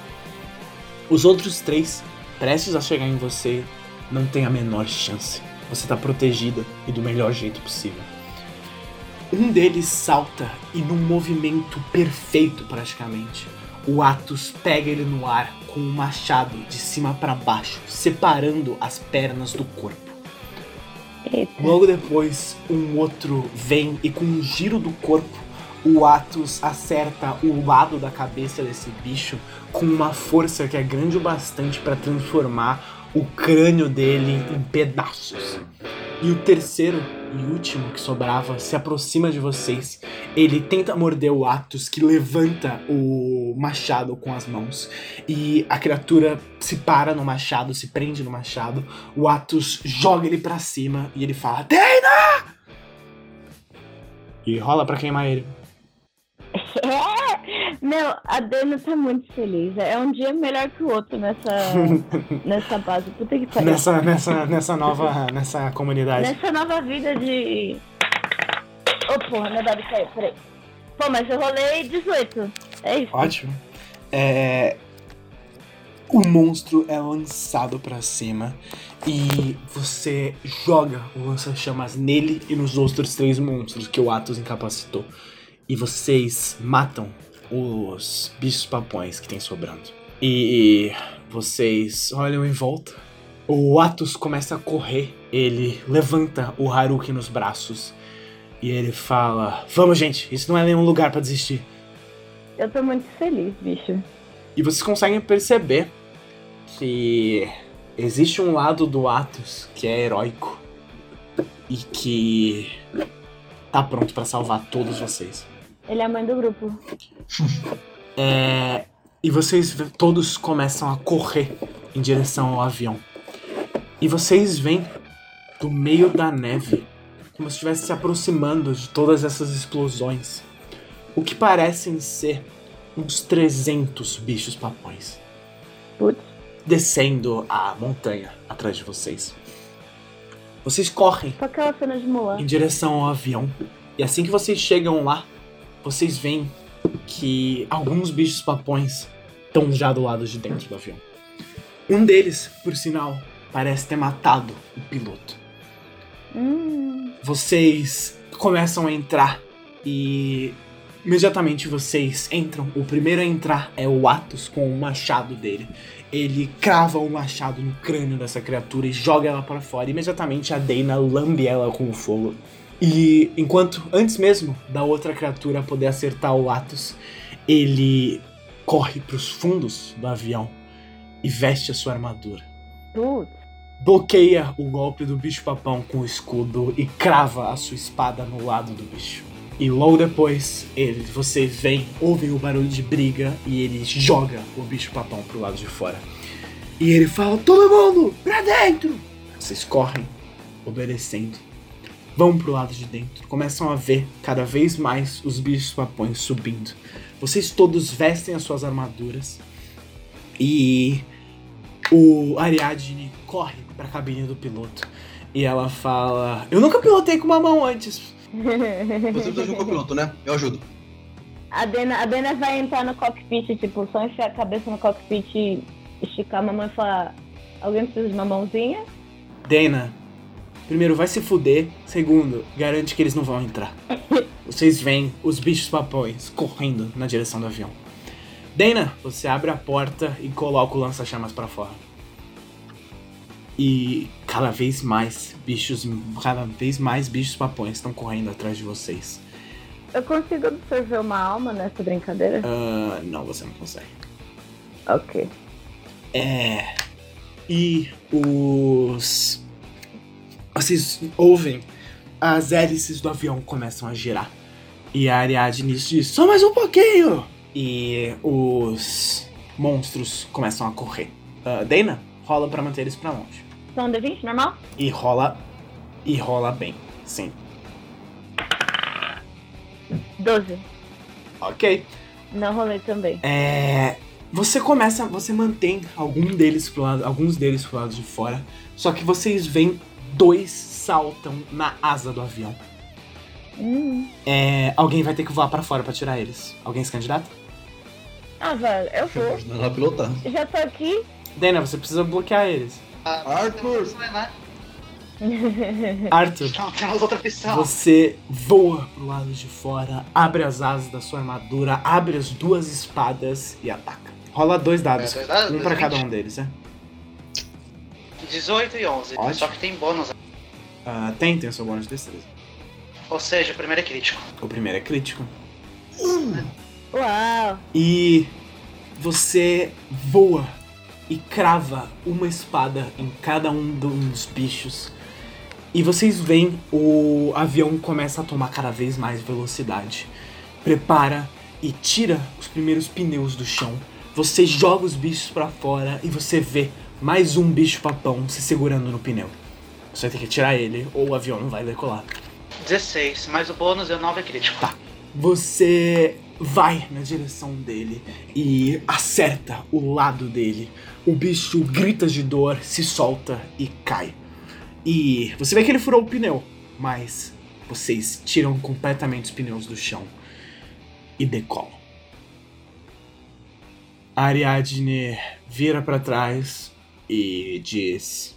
Os outros três, prestes a chegar em você, não tem a menor chance. Você tá protegida e do melhor jeito possível. Um deles salta e num movimento perfeito praticamente, o Atos pega ele no ar com um machado de cima para baixo, separando as pernas do corpo. Eita. Logo depois, um outro vem e com um giro do corpo, o Atos acerta o lado da cabeça desse bicho com uma força que é grande o bastante para transformar o crânio dele em pedaços. E o terceiro e último que sobrava se aproxima de vocês. Ele tenta morder o Atos, que levanta o machado com as mãos. E a criatura se para no machado, se prende no machado. O Atos joga ele pra cima e ele fala: Dana! E rola pra queimar ele. É! Meu, a Dana tá muito feliz. É um dia melhor que o outro nessa, nessa base. Puta que pariu. Nessa, nessa, nessa nova. nessa comunidade. Nessa nova vida de. Ô, porra, meu dado caiu, peraí. Pô, mas eu rolei 18. É isso. Ótimo. É. O monstro é lançado pra cima e você joga o lança-chamas nele e nos outros três monstros que o Atos incapacitou. E vocês matam os bichos papões que tem sobrando. E vocês olham em volta. O Atos começa a correr. Ele levanta o Haruki nos braços. E ele fala: Vamos, gente, isso não é nenhum lugar pra desistir. Eu tô muito feliz, bicho. E vocês conseguem perceber que existe um lado do Atos que é heróico e que tá pronto pra salvar todos vocês. Ele é a mãe do grupo. É, e vocês todos começam a correr em direção ao avião. E vocês veem do meio da neve como se estivesse se aproximando de todas essas explosões. O que parecem ser uns 300 bichos papões. Putz. Descendo a montanha atrás de vocês. Vocês correm Só aquela cena de Mulan. em direção ao avião. E assim que vocês chegam lá, vocês veem que alguns bichos papões estão já do lado de dentro do avião. Um deles, por sinal, parece ter matado o piloto. Hum. Vocês começam a entrar e imediatamente vocês entram. O primeiro a entrar é o Atos com o machado dele. Ele crava o machado no crânio dessa criatura e joga ela para fora. Imediatamente a Dana lambe ela com o fogo. E enquanto, antes mesmo da outra criatura poder acertar o Atos, ele corre para os fundos do avião e veste a sua armadura Putz. bloqueia o golpe do bicho papão com o escudo e crava a sua espada no lado do bicho. E logo depois, ele, vocês veem, ouvem o barulho de briga e ele joga o bicho papão pro lado de fora. E ele fala: Todo mundo, pra dentro! Vocês correm, obedecendo. Vão pro lado de dentro, começam a ver cada vez mais os bichos papões subindo. Vocês todos vestem as suas armaduras e o Ariadne corre pra cabine do piloto. E ela fala: Eu nunca pilotei com uma mão antes. Você precisa de um copiloto, né? Eu ajudo. A Dena, a Dena vai entrar no cockpit, tipo, só enfiar a cabeça no cockpit e esticar a mamãe e falar: Alguém precisa de uma mãozinha? Dana, primeiro, vai se fuder. Segundo, garante que eles não vão entrar. Vocês veem os bichos papões correndo na direção do avião. Dana, você abre a porta e coloca o lança-chamas pra fora. E cada vez mais bichos, cada vez mais bichos papões estão correndo atrás de vocês. Eu consigo absorver uma alma nessa brincadeira? Ah, não, você não consegue. Ok. É. E os. Vocês ouvem as hélices do avião começam a girar. E a Ariadne diz: só mais um pouquinho! E os monstros começam a correr. Ah, Dana, rola pra manter eles pra longe. São D20 normal? E rola. E rola bem, sim. 12. Ok. Não rolei também. É. Você começa. Você mantém algum deles pro lado, alguns deles pro lado de fora. Só que vocês veem dois saltam na asa do avião. Hum. É, alguém vai ter que voar pra fora pra tirar eles. Alguém se candidata? Ah, velho, eu vou. Ela a pilotar. Já tô aqui. Dana, você precisa bloquear eles. Arthur! Vai. Arthur, Não, você voa pro lado de fora, abre as asas da sua armadura, abre as duas espadas e ataca. Rola dois dados. É, dois dados? um Dois pra de cada um deles, né? 18 e 11. Ótimo. Só que tem bônus. Ah, tem, tem o seu bônus de destreza. Ou seja, o primeiro é crítico. O primeiro é crítico. Uau. E você voa e crava uma espada em cada um dos bichos. E vocês veem o avião começa a tomar cada vez mais velocidade. Prepara e tira os primeiros pneus do chão. Você joga os bichos pra fora e você vê mais um bicho papão se segurando no pneu. Você vai ter que tirar ele ou o avião não vai decolar. 16, mas o bônus é 9 é crítico. Tá. Você vai na direção dele e acerta o lado dele. O bicho grita de dor, se solta e cai. E você vê que ele furou o pneu, mas vocês tiram completamente os pneus do chão e decolam. A Ariadne vira para trás e diz: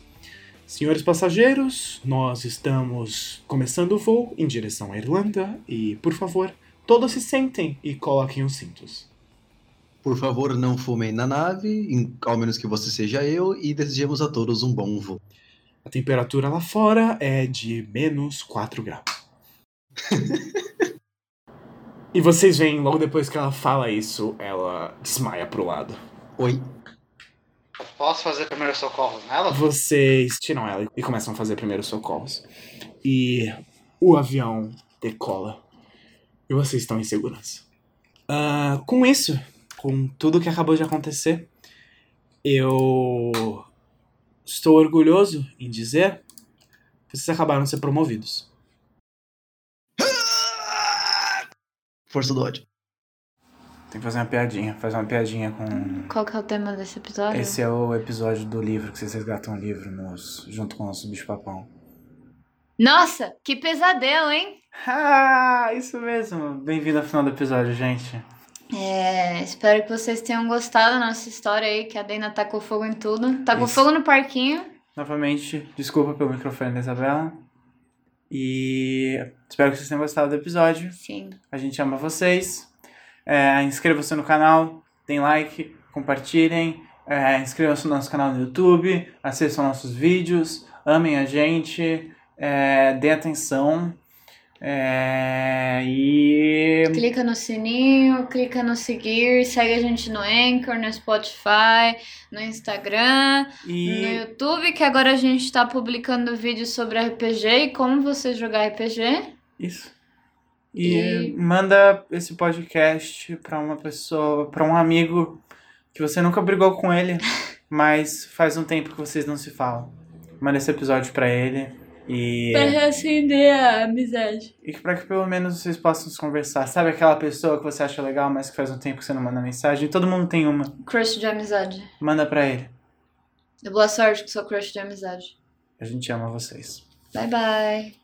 Senhores passageiros, nós estamos começando o voo em direção à Irlanda e, por favor, todos se sentem e coloquem os cintos. Por favor, não fumem na nave, ao menos que você seja eu, e desejamos a todos um bom voo. A temperatura lá fora é de menos 4 graus. e vocês veem, logo depois que ela fala isso, ela desmaia pro lado. Oi. Posso fazer primeiros socorros nela? Vocês tiram ela e começam a fazer primeiros socorros. E o avião decola. E vocês estão em segurança. Uh, com isso, com tudo que acabou de acontecer, eu estou orgulhoso em dizer que vocês acabaram de ser promovidos. Força do ódio. Tem que fazer uma piadinha. Fazer uma piadinha com. Qual que é o tema desse episódio? Esse é o episódio do livro, que vocês resgatam o livro nos, junto com o nosso bicho-papão. Nossa, que pesadelo, hein? Ah, isso mesmo. Bem-vindo ao final do episódio, gente. É, espero que vocês tenham gostado da nossa história aí, que a Dana tacou fogo em tudo. Tacou Isso. fogo no parquinho. Novamente, desculpa pelo microfone da Isabela. E espero que vocês tenham gostado do episódio. Sim. A gente ama vocês. É, Inscreva-se no canal, deem like, compartilhem. É, Inscrevam-se no nosso canal no YouTube, assistam nossos vídeos, amem a gente, é, dêem atenção. É, e. Clica no sininho, clica no seguir, segue a gente no Anchor, no Spotify, no Instagram, no e YouTube, que agora a gente tá publicando vídeos sobre RPG e como você jogar RPG. Isso. E, E- manda esse podcast pra uma pessoa, pra um amigo que você nunca brigou com ele, mas faz um tempo que vocês não se falam. Manda esse episódio pra ele e, Pra reacender a amizade. e pra que pelo menos vocês possam se conversar. Sabe aquela pessoa que você acha legal, mas que faz um tempo que você não manda mensagem? Todo mundo tem uma. Crush de amizade. Manda pra ele. Boa sorte com seu crush de amizade. A gente ama vocês. Bye bye.